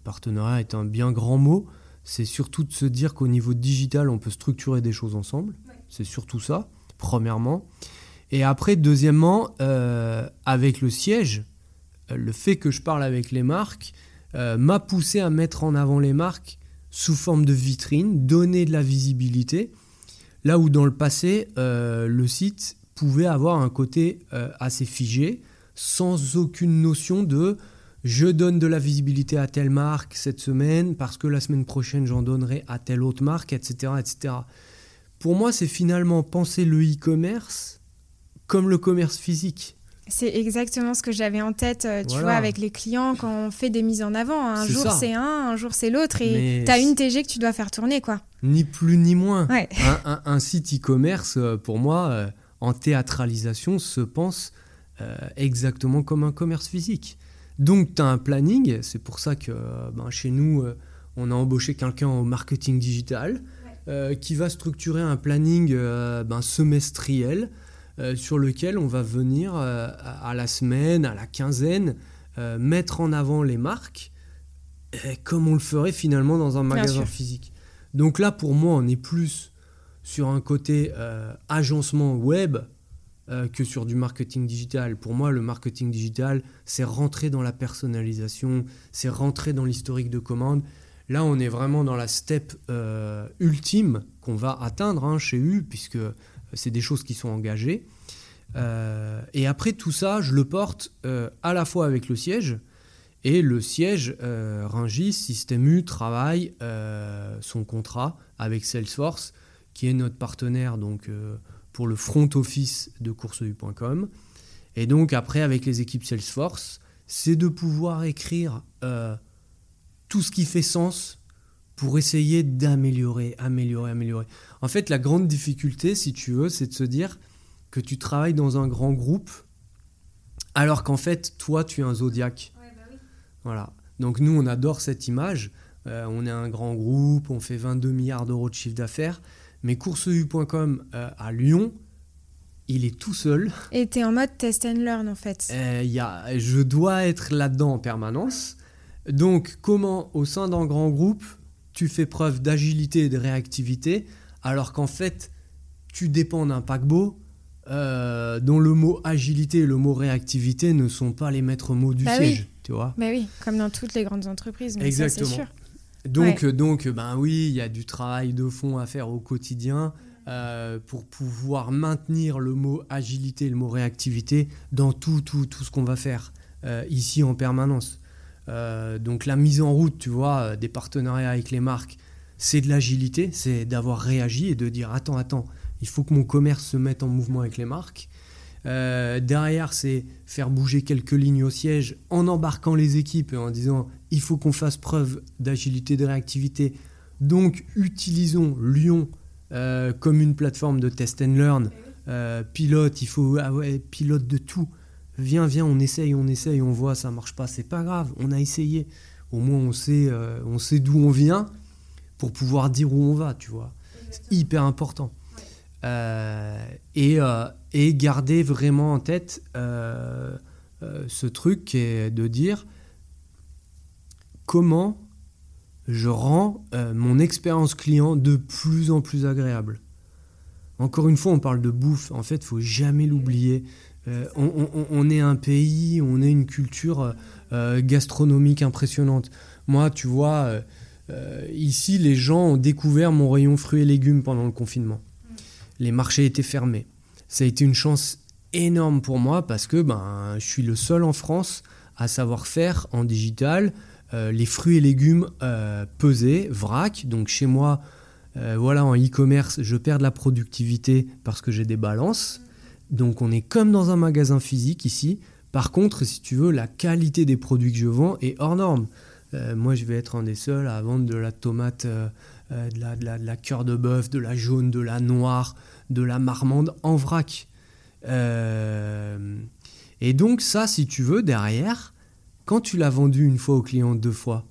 partenariat est un bien grand mot. C'est surtout de se dire qu'au niveau digital, on peut structurer des choses ensemble. C'est surtout ça, premièrement. Et après, deuxièmement, avec le siège, le fait que je parle avec les marques, euh, m'a poussé à mettre en avant les marques sous forme de vitrine, donner de la visibilité, là où dans le passé, euh, le site pouvait avoir un côté assez figé, sans aucune notion de je donne de la visibilité à telle marque cette semaine parce que la semaine prochaine j'en donnerai à telle autre marque, etc. etc. Pour moi, c'est finalement penser le e-commerce comme le commerce physique. C'est exactement ce que j'avais en tête, euh, tu vois, avec les clients quand on fait des mises en avant. Un jour c'est un, un jour c'est l'autre, et tu as une TG que tu dois faire tourner, quoi. Ni plus ni moins. Un, site e-commerce, euh, pour moi, euh, en théâtralisation, se pense exactement comme un commerce physique. Donc tu as un planning, c'est pour ça que ben, chez nous, on a embauché quelqu'un au marketing digital qui va structurer un planning ben, semestriel euh, sur lequel on va venir euh, à la semaine, à la quinzaine, euh, mettre en avant les marques, comme on le ferait finalement dans un magasin physique. Donc là, pour moi, on est plus sur un côté agencement web que sur du marketing digital. Pour moi, le marketing digital, c'est rentrer dans la personnalisation, c'est rentrer dans l'historique de commande. Là, on est vraiment dans la step ultime qu'on va atteindre hein, chez U, puisque c'est des choses qui sont engagées. Euh, et après tout ça, je le porte euh, à la fois avec le siège, et le siège, euh, Ringis, Système U, travaille son contrat avec Salesforce, qui est notre partenaire donc, pour le front office de courseu.com. Et donc après, avec les équipes Salesforce, c'est de pouvoir écrire tout ce qui fait sens pour essayer d'améliorer, améliorer, améliorer. En fait, la grande difficulté, si tu veux, c'est de se dire que tu travailles dans un grand groupe, alors qu'en fait, toi, tu es un zodiaque. Bah voilà. Donc nous, on adore cette image. Euh, on est un grand groupe, on fait 22 milliards d'euros de chiffre d'affaires. Mais CourseU.com euh, à Lyon, il est tout seul. Et tu es en mode test and learn en fait. Euh, y a, je dois être là-dedans en permanence. Donc comment au sein d'un grand groupe, tu fais preuve d'agilité et de réactivité alors qu'en fait, tu dépends d'un paquebot euh, dont le mot agilité et le mot réactivité ne sont pas les maîtres mots du bah siège, tu vois. Bah oui, comme dans toutes les grandes entreprises, mais Exactement. Ça, sûr. Donc, donc, ben oui, il y a du travail de fond à faire au quotidien euh, pour pouvoir maintenir le mot agilité et le mot réactivité dans tout, tout, tout ce qu'on va faire euh, ici en permanence. Donc la mise en route, tu vois, des partenariats avec les marques, c'est de l'agilité, c'est d'avoir réagi et de dire attends, attends, il faut que mon commerce se mette en mouvement avec les marques. Euh, derrière, c'est faire bouger quelques lignes au siège en embarquant les équipes et en disant il faut qu'on fasse preuve d'agilité, de réactivité. Donc, utilisons Lyon euh, comme une plateforme de test and learn. Euh, pilote, il faut ah pilote de tout. Viens, viens, on essaye, on essaye, on voit, ça marche pas, c'est pas grave, on a essayé. Au moins, on sait, on sait d'où on vient pour pouvoir dire où on va, tu vois. C'est hyper important. Euh, et, euh, et, garder vraiment en tête euh, ce truc qui est de dire comment je rends mon expérience client de plus en plus agréable. Encore une fois, on parle de bouffe. En fait, il faut jamais l'oublier. On, on, est un pays, on est une culture gastronomique impressionnante. Moi, tu vois, ici, les gens ont découvert mon rayon fruits et légumes pendant le confinement les marchés étaient fermés. Ça a été une chance énorme pour moi parce que ben, je suis le seul en France à savoir faire en digital euh, les fruits et légumes euh, pesés, vrac. Donc chez moi, euh, voilà, en e-commerce, je perds de la productivité parce que j'ai des balances. Donc on est comme dans un magasin physique ici. Par contre, si tu veux, la qualité des produits que je vends est hors norme. moi, je vais être un des seuls à vendre de la tomate euh, de, la, de, la, cœur de bœuf, de la jaune, de la noire, de la marmande en vrac. Euh, et donc ça, si tu veux, derrière, quand tu l'as vendu une fois au client deux fois,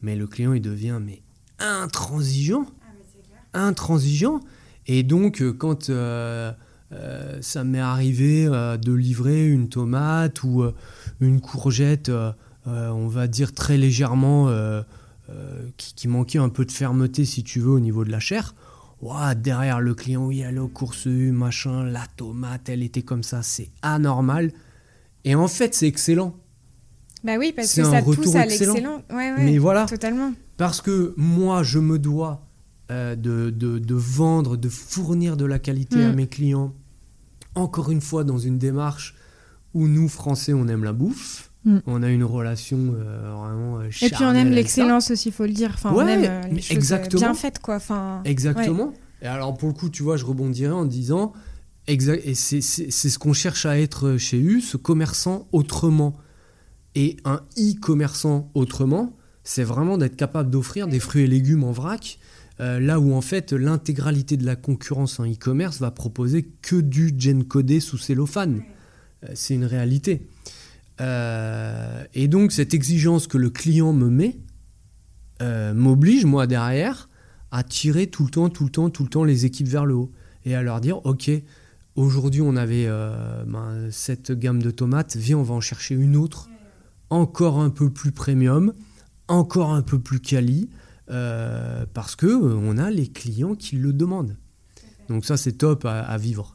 mais le client il devient mais intransigeant, ah, intransigeant. Et donc euh, ça m'est arrivé de livrer une tomate ou une courgette, on va dire très légèrement euh, qui, manquait un peu de fermeté, si tu veux, au niveau de la chair. derrière le client, oui, elle est au course machin, la tomate, elle était comme ça, c'est anormal. Et en fait, c'est excellent. Bah oui, parce que ça pousse à l'excellent. Mais voilà. Totalement. Parce que moi, je me dois euh, de, de, de, vendre, de fournir de la qualité à mm. mes clients encore une fois dans une démarche où nous, Français, on aime la bouffe. Mm. On a une relation euh, vraiment euh, Et puis on aime l'excellence aussi, il faut le dire. Enfin, on Ouais, aime euh, les choses exactement. bien faites, quoi. Enfin, Exactement. Et alors pour le coup, tu vois, je rebondirais en disant, exa- et c'est c'est- c'est ce qu'on cherche à être chez U, ce commerçant autrement. Et un e-commerçant autrement, c'est vraiment d'être capable d'offrir des fruits et légumes en vrac, euh, là où en fait l'intégralité de la concurrence en e-commerce va proposer que du gen codé sous cellophane. Euh, c'est une réalité. Euh, et donc cette exigence que le client me met m'oblige, moi derrière, à tirer tout le temps, tout le temps, tout le temps les équipes vers le haut. Et à leur dire, ok, aujourd'hui on avait ben, cette gamme de tomates, viens, on va en chercher une autre, encore un peu plus premium, encore un peu plus quali, euh, parce que euh, on a les clients qui le demandent. Donc ça c'est top à, à vivre.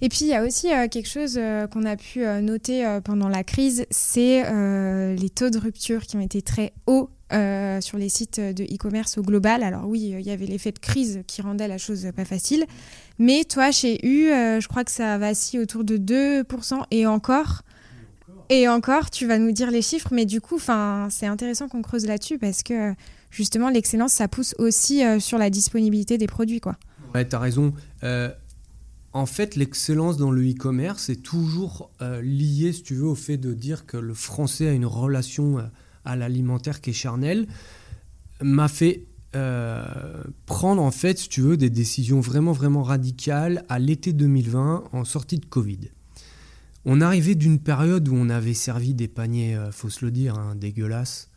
Et puis il y a aussi euh, quelque chose euh, qu'on a pu euh, noter pendant la crise, c'est les taux de rupture qui ont été très hauts sur les sites de e-commerce au global. Alors oui, il y avait l'effet de crise qui rendait la chose pas facile, mais toi chez U, je crois que ça vacille autour de 2% et encore. Et encore, tu vas nous dire les chiffres, mais du coup, c'est intéressant qu'on creuse là-dessus parce que justement, l'excellence, ça pousse aussi euh, sur la disponibilité des produits. quoi. Ouais, tu as raison. Euh, en fait, l'excellence dans le e-commerce est toujours euh, liée, si tu veux, au fait de dire que le français a une relation à l'alimentaire qui est charnelle, m'a fait prendre, en fait, si tu veux, des décisions vraiment, vraiment radicales à l'été 2020 en sortie de Covid. On arrivait d'une période où on avait servi des paniers, euh, faut se le dire, hein, dégueulasses,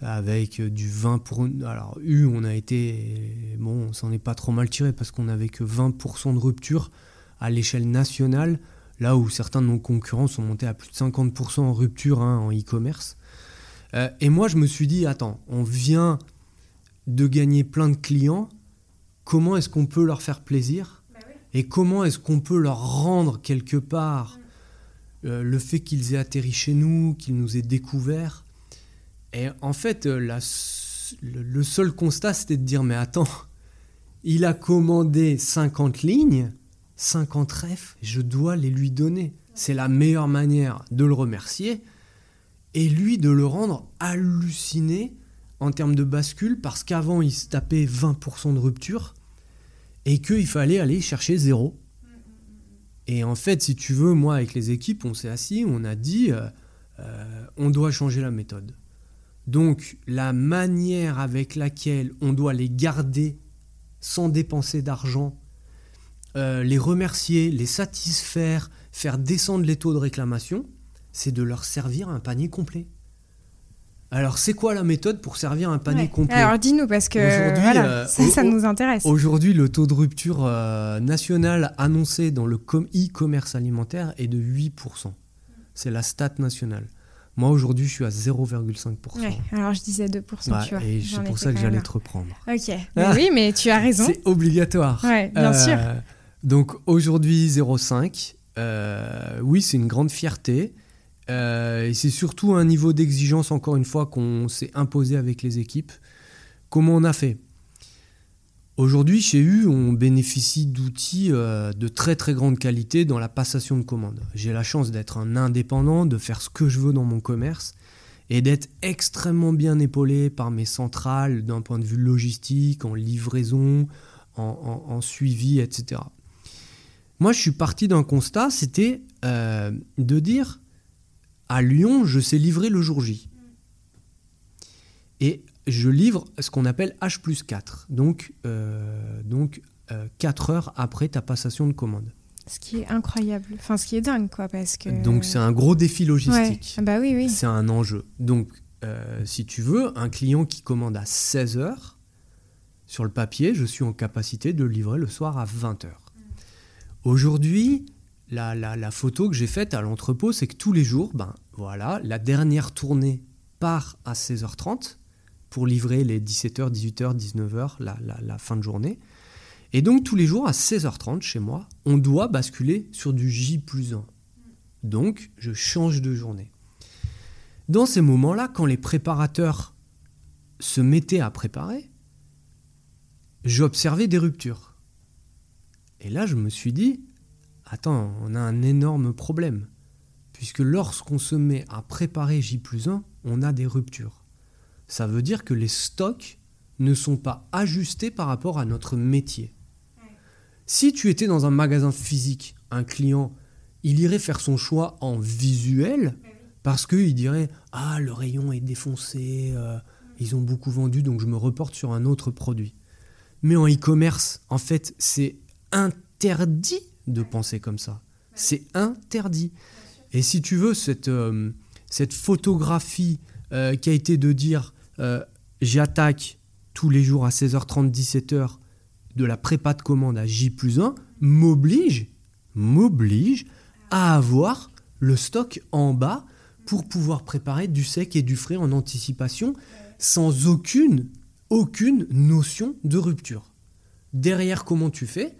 avec euh, du vin pour... Alors, U, on a été... Bon, on s'en est pas trop mal tiré parce qu'on n'avait que 20% de rupture à l'échelle nationale, là où certains de nos concurrents sont montés à plus de 50% en rupture hein, en e-commerce. Euh, et moi, je me suis dit, attends, on vient de gagner plein de clients, comment est-ce qu'on peut leur faire plaisir Et comment est-ce qu'on peut leur rendre quelque part euh, le fait qu'ils aient atterri chez nous, qu'ils nous aient découverts Et en fait, euh, le seul constat, c'était de dire, mais attends, il a commandé 50 lignes, 50 refs, je dois les lui donner. C'est la meilleure manière de le remercier et lui de le rendre halluciné en termes de bascule parce qu'avant il se tapait 20% de rupture et qu'il fallait aller chercher zéro. Et en fait, si tu veux, moi avec les équipes, on s'est assis, on a dit, euh, euh, on doit changer la méthode. Donc la manière avec laquelle on doit les garder sans dépenser d'argent, euh, les remercier, les satisfaire, faire descendre les taux de réclamation, c'est de leur servir un panier complet. Alors c'est quoi la méthode pour servir un panier Ouais. complet Alors dis-nous parce que Aujourd'hui, voilà, euh, ça, nous intéresse. Aujourd'hui, le taux de rupture euh, national annoncé dans le com- e-commerce alimentaire est de 8%. C'est la stat nationale. Moi, aujourd'hui, je suis à 0,5%. Ouais, alors je disais 2%, Ouais, tu vois. et c'est pour ça que j'allais te reprendre. Ok, Mais Ah. oui, mais tu as raison. C'est obligatoire. Ouais, bien Euh, sûr. Donc aujourd'hui 0,5. Euh, oui, c'est une grande fierté. Euh, et c'est surtout un niveau d'exigence, encore une fois, qu'on s'est imposé avec les équipes. Comment on a fait? Aujourd'hui, chez U, on bénéficie d'outils euh, de très très grande qualité dans la passation de commandes. J'ai la chance d'être un indépendant, de faire ce que je veux dans mon commerce et d'être extrêmement bien épaulé par mes centrales d'un point de vue logistique, en livraison, en, suivi, etc. Moi, je suis parti d'un constat, c'était euh, de dire à Lyon, je sais livrer le jour J. Et je livre ce qu'on appelle H plus 4, donc, euh, donc 4 heures après ta passation de commande. Ce qui est incroyable. Enfin, ce qui est dingue, quoi, parce que. Donc c'est un gros défi logistique. Ah Bah oui, oui. C'est un enjeu. Donc, euh, si tu veux, un client qui commande à 16 heures, sur le papier, je suis en capacité de le livrer le soir à 20 heures. Aujourd'hui, la, photo que j'ai faite à l'entrepôt, c'est que tous les jours, ben voilà, la dernière tournée part à 16h30 pour livrer les 17h, 18h, 19h, la, la- la fin de journée. Et donc tous les jours à 16h30 chez moi, on doit basculer sur du J plus 1. Donc je change de journée. Dans ces moments-là, quand les préparateurs se mettaient à préparer, j'observais des ruptures. Et là, je me suis dit, attends, on a un énorme problème. Puisque lorsqu'on se met à préparer J plus 1, on a des ruptures. Ça veut dire que les stocks ne sont pas ajustés par rapport à notre métier. Si tu étais dans un magasin physique, un client, il irait faire son choix en visuel parce qu'il dirait Ah, le rayon est défoncé, euh, ils ont beaucoup vendu, donc je me reporte sur un autre produit. Mais en e-commerce, en fait, c'est interdit de penser comme ça. C'est interdit. Et si tu veux, cette, euh, cette photographie euh, qui a été de dire j'attaque tous les jours à 16h30, 17h de la prépa de commande à J plus 1 m'oblige, m'oblige à avoir le stock en bas pour pouvoir préparer du sec et du frais en anticipation sans aucune, aucune notion de rupture. Derrière, comment tu fais?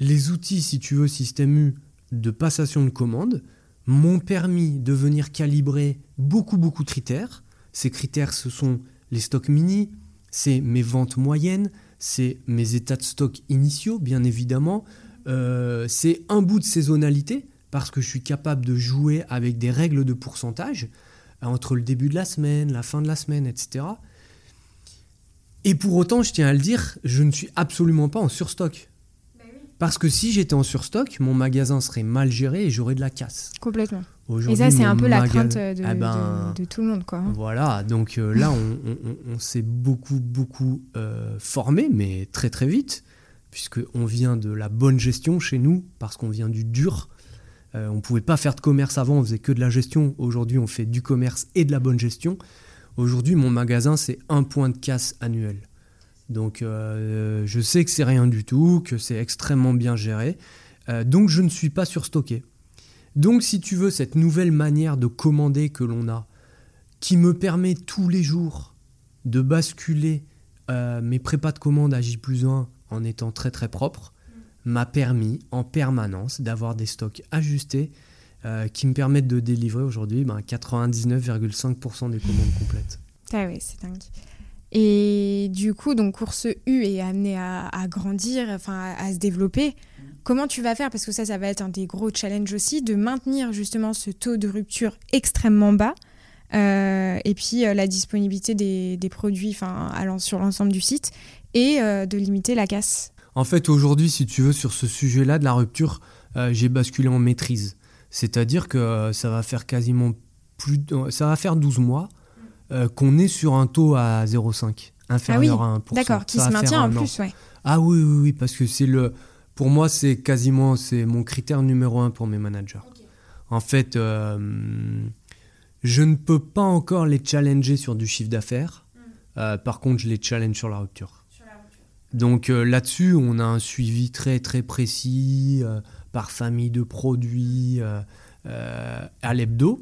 Les outils, si tu veux, système U de passation de commande m'ont permis de venir calibrer beaucoup, beaucoup de critères. Ces critères, ce sont les stocks mini, c'est mes ventes moyennes, c'est mes états de stock initiaux, bien évidemment, euh, c'est un bout de saisonnalité, parce que je suis capable de jouer avec des règles de pourcentage euh, entre le début de la semaine, la fin de la semaine, etc. Et pour autant, je tiens à le dire, je ne suis absolument pas en surstock. Parce que si j'étais en surstock, mon magasin serait mal géré et j'aurais de la casse. Complètement. Et ça, c'est un peu la crainte de, ah ben, de, tout le monde. Quoi. Voilà, donc euh, là, on, s'est beaucoup, beaucoup euh, formé, mais très, très vite, puisqu'on vient de la bonne gestion chez nous, parce qu'on vient du dur. Euh, on ne pouvait pas faire de commerce avant, on faisait que de la gestion. Aujourd'hui, on fait du commerce et de la bonne gestion. Aujourd'hui, mon magasin, c'est un point de casse annuel. Donc, je sais que c'est rien du tout, que c'est extrêmement bien géré. donc, je ne suis pas surstocké. Donc si tu veux, cette nouvelle manière de commander que l'on a, qui me permet tous les jours de basculer euh, mes prépas de commande à J plus 1 en étant très très propre, m'a permis en permanence d'avoir des stocks ajustés euh, qui me permettent de délivrer aujourd'hui 99,5% ben, des commandes complètes. Ah oui, c'est dingue. Et du coup, donc Course U est amené à, grandir, enfin à, se développer. Comment tu vas faire? Parce que ça, ça va être un des gros challenges aussi, de maintenir justement ce taux de rupture extrêmement bas. Euh, et puis euh, la disponibilité des, produits allant sur l'ensemble du site et euh, de limiter la casse. En fait, aujourd'hui, si tu veux, sur ce sujet-là de la rupture, j'ai basculé en maîtrise. C'est-à-dire que ça va faire quasiment plus. ça va faire 12 mois qu'on est sur un taux à 0,5, inférieur ah à 1%. D'accord, qui se maintient en plus, ouais. Ah oui, oui, oui, parce que c'est le pour moi, c'est quasiment c'est mon critère numéro un pour mes managers. En fait, euh, je ne peux pas encore les challenger sur du chiffre d'affaires. Hmm. Euh, par contre, je les challenge sur la rupture. Donc euh, là-dessus, on a un suivi très très précis par famille de produits à l'hebdo.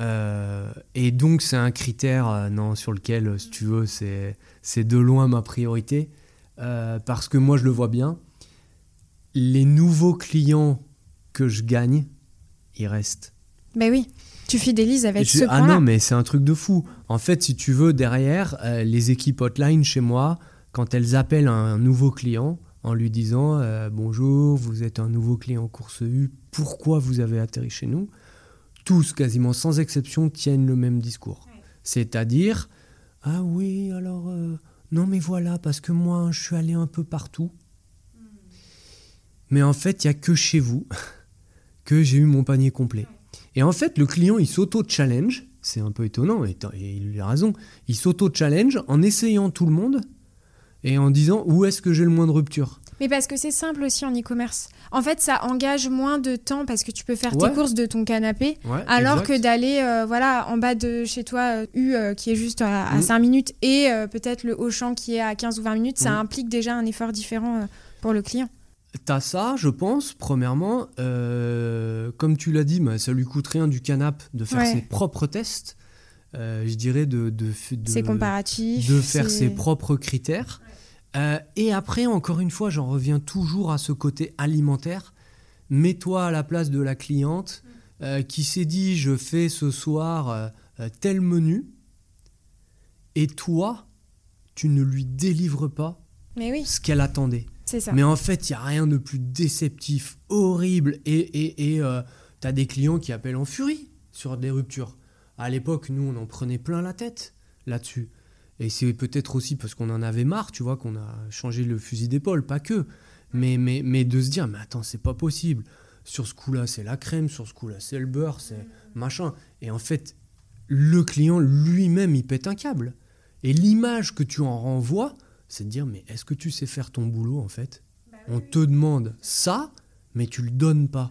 Et donc c'est un critère non, sur lequel, si tu veux, c'est de loin ma priorité. parce que moi, je le vois bien les nouveaux clients que je gagne, ils restent. Ben oui, tu fidélises avec ce Ah non, mais c'est un truc de fou. En fait, si tu veux, derrière, euh, les équipes hotline chez moi, quand elles appellent un nouveau client en lui disant euh, Bonjour, vous êtes un nouveau client course U, pourquoi vous avez atterri chez nous? Tous, quasiment sans exception, tiennent le même discours. C'est-à-dire Ah oui, alors, euh, non mais voilà, parce que moi, je suis allé un peu partout. Mais en fait, il n'y a que chez vous que j'ai eu mon panier complet. Et en fait, le client, il s'auto-challenge. C'est un peu étonnant, et, il a raison. Il s'auto-challenge en essayant tout le monde et en disant où est-ce que j'ai le moins de rupture? Mais parce que c'est simple aussi en e-commerce. En fait, ça engage moins de temps parce que tu peux faire tes courses de ton canapé, alors que d'aller euh, voilà, en bas de chez toi, euh, U euh, qui est juste à, 5 mm. minutes, et peut-être le Auchan qui est à 15 ou 20 minutes, ça mm. implique déjà un effort différent pour le client. T'as ça, je pense, premièrement. Comme tu l'as dit, bah, ça lui coûte rien du canap de faire ses propres tests. Je dirais de, de, de, comparatifs, de faire ses propres critères. Euh, et après, encore une fois, j'en reviens toujours à ce côté alimentaire. Mets-toi à la place de la cliente qui s'est dit je fais ce soir tel menu, et toi, tu ne lui délivres pas ce qu'elle attendait. Ça. Mais en fait, il n'y a rien de plus déceptif, horrible, et, et, euh, tu as des clients qui appellent en furie sur des ruptures. À l'époque, nous, on en prenait plein la tête là-dessus. Et c'est peut-être aussi parce qu'on en avait marre, tu vois, qu'on a changé le fusil d'épaule, pas que. Mais, mais, mais de se dire, mais attends, c'est pas possible. Sur ce coup-là, c'est la crème, sur ce coup-là, c'est le beurre, c'est machin. Et en fait, le client lui-même, il pète un câble. Et l'image que tu en renvoies, c'est de dire, mais est-ce que tu sais faire ton boulot, en fait? Bah On te demande ça, mais tu le donnes pas.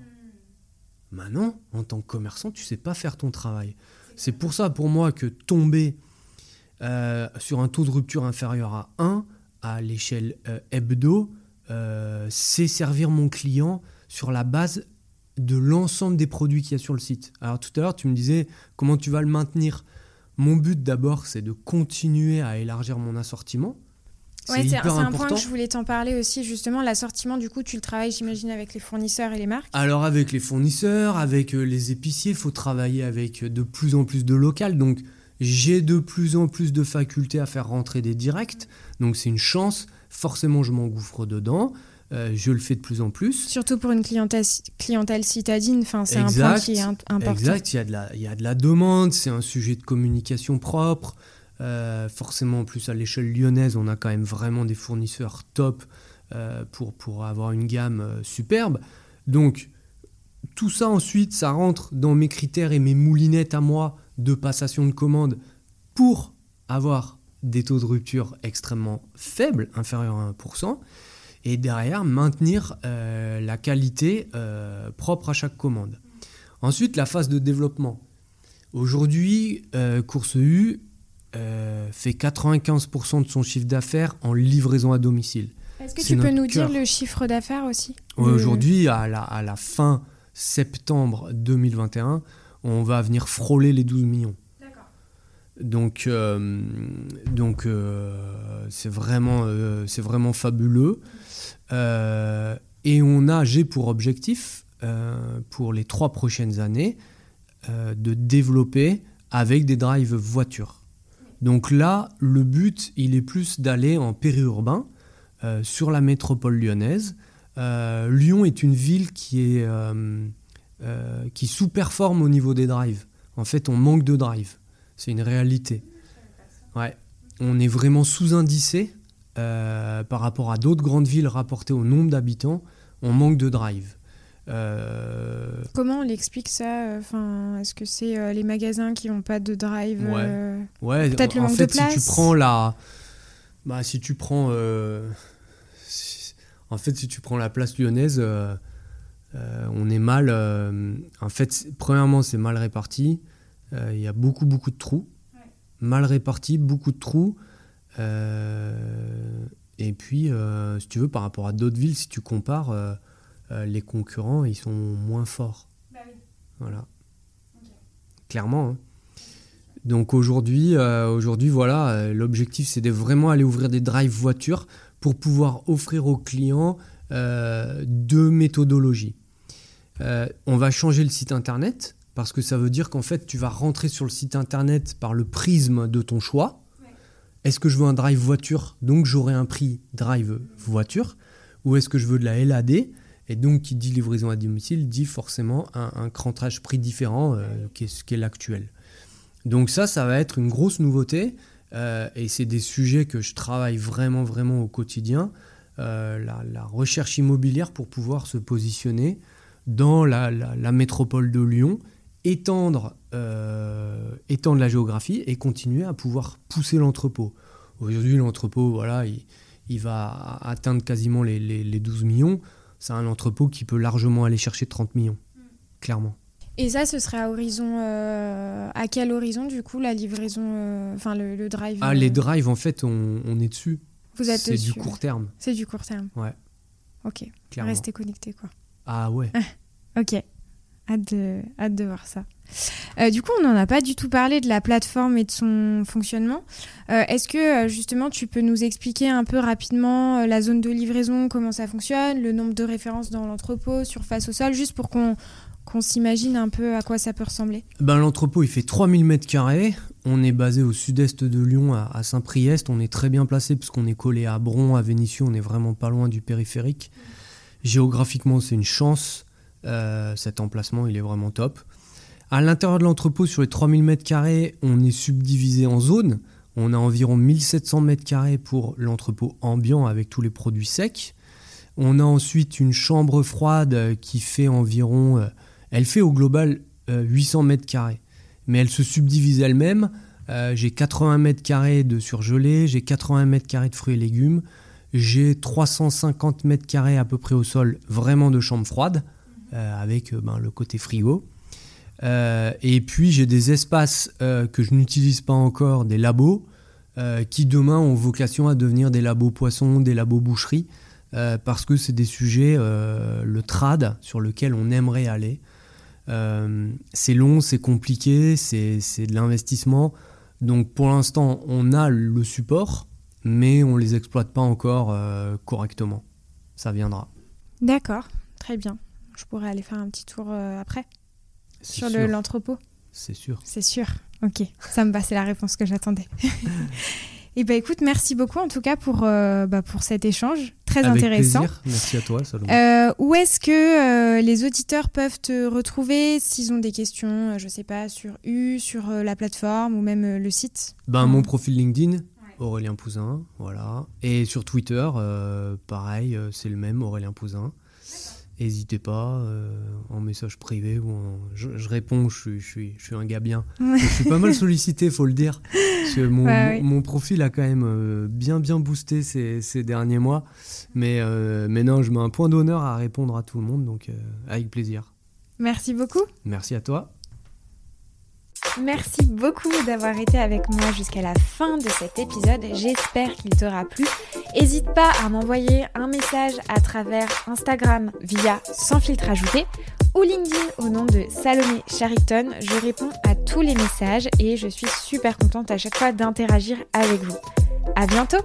Maintenant, en tant que commerçant, tu sais pas faire ton travail. C'est pour ça, pour moi, que tomber euh, sur un taux de rupture inférieur à 1 à l'échelle euh, hebdo, euh, c'est servir mon client sur la base de l'ensemble des produits qu'il y a sur le site. Alors tout à l'heure, tu me disais comment tu vas le maintenir? Mon but d'abord, c'est de continuer à élargir mon assortiment. Ouais, c'est un point que je voulais t'en parler aussi, justement. L'assortiment, du coup, tu le travailles, j'imagine, avec les fournisseurs et les marques Alors, avec les fournisseurs, avec les épiciers, il faut travailler avec de plus en plus de local. Donc, j'ai de plus en plus de facultés à faire rentrer des directs, donc c'est une chance. Forcément, je m'engouffre dedans. Euh, je le fais de plus en plus. Surtout pour une clientèle, clientèle citadine, c'est un point qui est important. Exact, il y, a de la, il y a de la demande, c'est un sujet de communication propre. Euh, forcément, en plus, à l'échelle lyonnaise, on a quand même vraiment des fournisseurs top euh, pour, pour avoir une gamme superbe. Donc, tout ça ensuite, ça rentre dans mes critères et mes moulinettes à moi de passation de commande pour avoir des taux de rupture extrêmement faibles, inférieurs à 1%, et derrière maintenir euh, la qualité euh, propre à chaque commande. Ensuite, la phase de développement. Aujourd'hui, euh, Course U fait 95% de son chiffre d'affaires en livraison à domicile. Est-ce que tu peux nous dire le chiffre d'affaires aussi? Aujourd'hui, à la, à la fin septembre 2021, on va venir frôler les 12 millions. Donc, euh, donc euh, c'est vraiment, euh, c'est vraiment fabuleux. et on a, j'ai pour objectif, pour les trois prochaines années, de développer avec des drives voitures. Donc là, le but, il est plus d'aller en périurbain, sur la métropole lyonnaise. Lyon est une ville qui est euh, qui sous-performe au niveau des drives. En fait, on manque de drive. C'est une réalité. Ouais. On est vraiment sous-indicé euh, par rapport à d'autres grandes villes rapportées au nombre d'habitants. On manque de drive. Euh, Comment on l'explique ça enfin, Est-ce que c'est les magasins qui n'ont pas de drive Ouais. Peut-être le manque de place. Si tu prends la, bah, si tu prends, en fait, si tu prends la place lyonnaise, euh, on est mal. Euh, en fait, premièrement, c'est mal réparti. Euh, il y a beaucoup, beaucoup de trous. Mal réparti, beaucoup de trous. et puis, si tu veux, par rapport à d'autres villes, si tu compares, les concurrents, ils sont moins forts. Bah voilà. Clairement. Hein. Donc aujourd'hui, aujourd'hui voilà, l'objectif c'est de vraiment aller ouvrir des drives voitures pour pouvoir offrir aux clients deux méthodologies. Euh, on va changer le site internet parce que ça veut dire qu'en fait, tu vas rentrer sur le site internet par le prisme de ton choix. Est-ce que je veux un drive voiture, donc j'aurai un prix drive voiture, ou est-ce que je veux de la LAD et donc, qui dit livraison à domicile dit forcément un, un crantage prix différent, euh, qui est l'actuel. Donc ça, ça va être une grosse nouveauté, euh, et c'est des sujets que je travaille vraiment, vraiment au quotidien. la, recherche immobilière pour pouvoir se positionner dans la, métropole de Lyon, étendre, euh, étendre la géographie et continuer à pouvoir pousser l'entrepôt. Aujourd'hui, l'entrepôt, voilà, il, va atteindre quasiment les, les, 12 millions. C'est un entrepôt qui peut largement aller chercher 30 millions, clairement. Et ça, ce serait à horizon. Euh, à quel horizon, du coup, la livraison. Euh, enfin, le, drive Ah, les drives, en fait, on, est dessus. Vous êtes C'est du court terme. C'est du court terme. Ouais. Ok. Clairement. Restez connecté, quoi. Ah ouais. ok. hâte de, hâte de voir ça. Euh, du coup, on n'en a pas du tout parlé de la plateforme et de son fonctionnement. Euh, est-ce que justement tu peux nous expliquer un peu rapidement la zone de livraison, comment ça fonctionne, le nombre de références dans l'entrepôt, surface au sol, juste pour qu'on qu'on s'imagine un peu à quoi ça peut ressembler? Ben, L'entrepôt, il fait 3000 m2. On est basé au sud-est de Lyon, à Saint-Priest. On est très bien placé puisqu'on est collé à Bron, à Vénissieux. On est vraiment pas loin du périphérique. Géographiquement, c'est une chance. Euh, cet emplacement, il est vraiment top. À l'intérieur de l'entrepôt, sur les 3000 m2, on est subdivisé en zones. On a environ 1700 m2 pour l'entrepôt ambiant avec tous les produits secs. On a ensuite une chambre froide qui fait environ euh, elle fait au global 800 euh, mètres carrés, mais elle se subdivise elle-même. J'ai 80 mètres carrés de surgelé, j'ai 80 mètres carrés de fruits et légumes, j'ai 350 mètres carrés à peu près au sol, vraiment de chambre froide, euh, avec ben, le côté frigo. et puis j'ai des espaces que je n'utilise pas encore, des labos, qui demain ont vocation à devenir des labos poissons, des labos boucherie, parce que c'est des sujets, le trad, sur lequel on aimerait aller. Euh, c'est long, c'est compliqué, c'est de l'investissement. Donc pour l'instant, on a le support, mais on ne les exploite pas encore euh, correctement. Ça viendra. D'accord, très bien. Je pourrais aller faire un petit tour euh, après sur l'entrepôt. c'est sûr. C'est sûr. Ok, ça me va, c'est la réponse que j'attendais. Et eh ben écoute, merci beaucoup en tout cas pour, euh, bah, pour cet échange très Avec intéressant. Plaisir. Merci à toi, Salomé. Euh, où est-ce que euh, les auditeurs peuvent te retrouver s'ils ont des questions, je sais pas, sur U, sur la plateforme ou même le site? Ben, Mon profil LinkedIn, Aurélien Pouzin, voilà. Et sur Twitter, pareil, c'est le même, Aurélien Pouzin. N'hésitez pas, euh, en message privé ou je, réponds, je, suis, je suis un gars bien. je suis pas mal sollicité, faut le dire. Parce que mon, profil a quand même euh, bien bien boosté ces, ces derniers mois. Mais, euh, mais non, je mets un point d'honneur à répondre à tout le monde, donc avec plaisir. Merci beaucoup. Merci à toi. Merci beaucoup d'avoir été avec moi jusqu'à la fin de cet épisode. J'espère qu'il t'aura plu. N'hésite pas à m'envoyer un message à travers Instagram via sans filtre ajouté ou LinkedIn au nom de Salomé Chariton. Je réponds à tous les messages et je suis super contente à chaque fois d'interagir avec vous. À bientôt!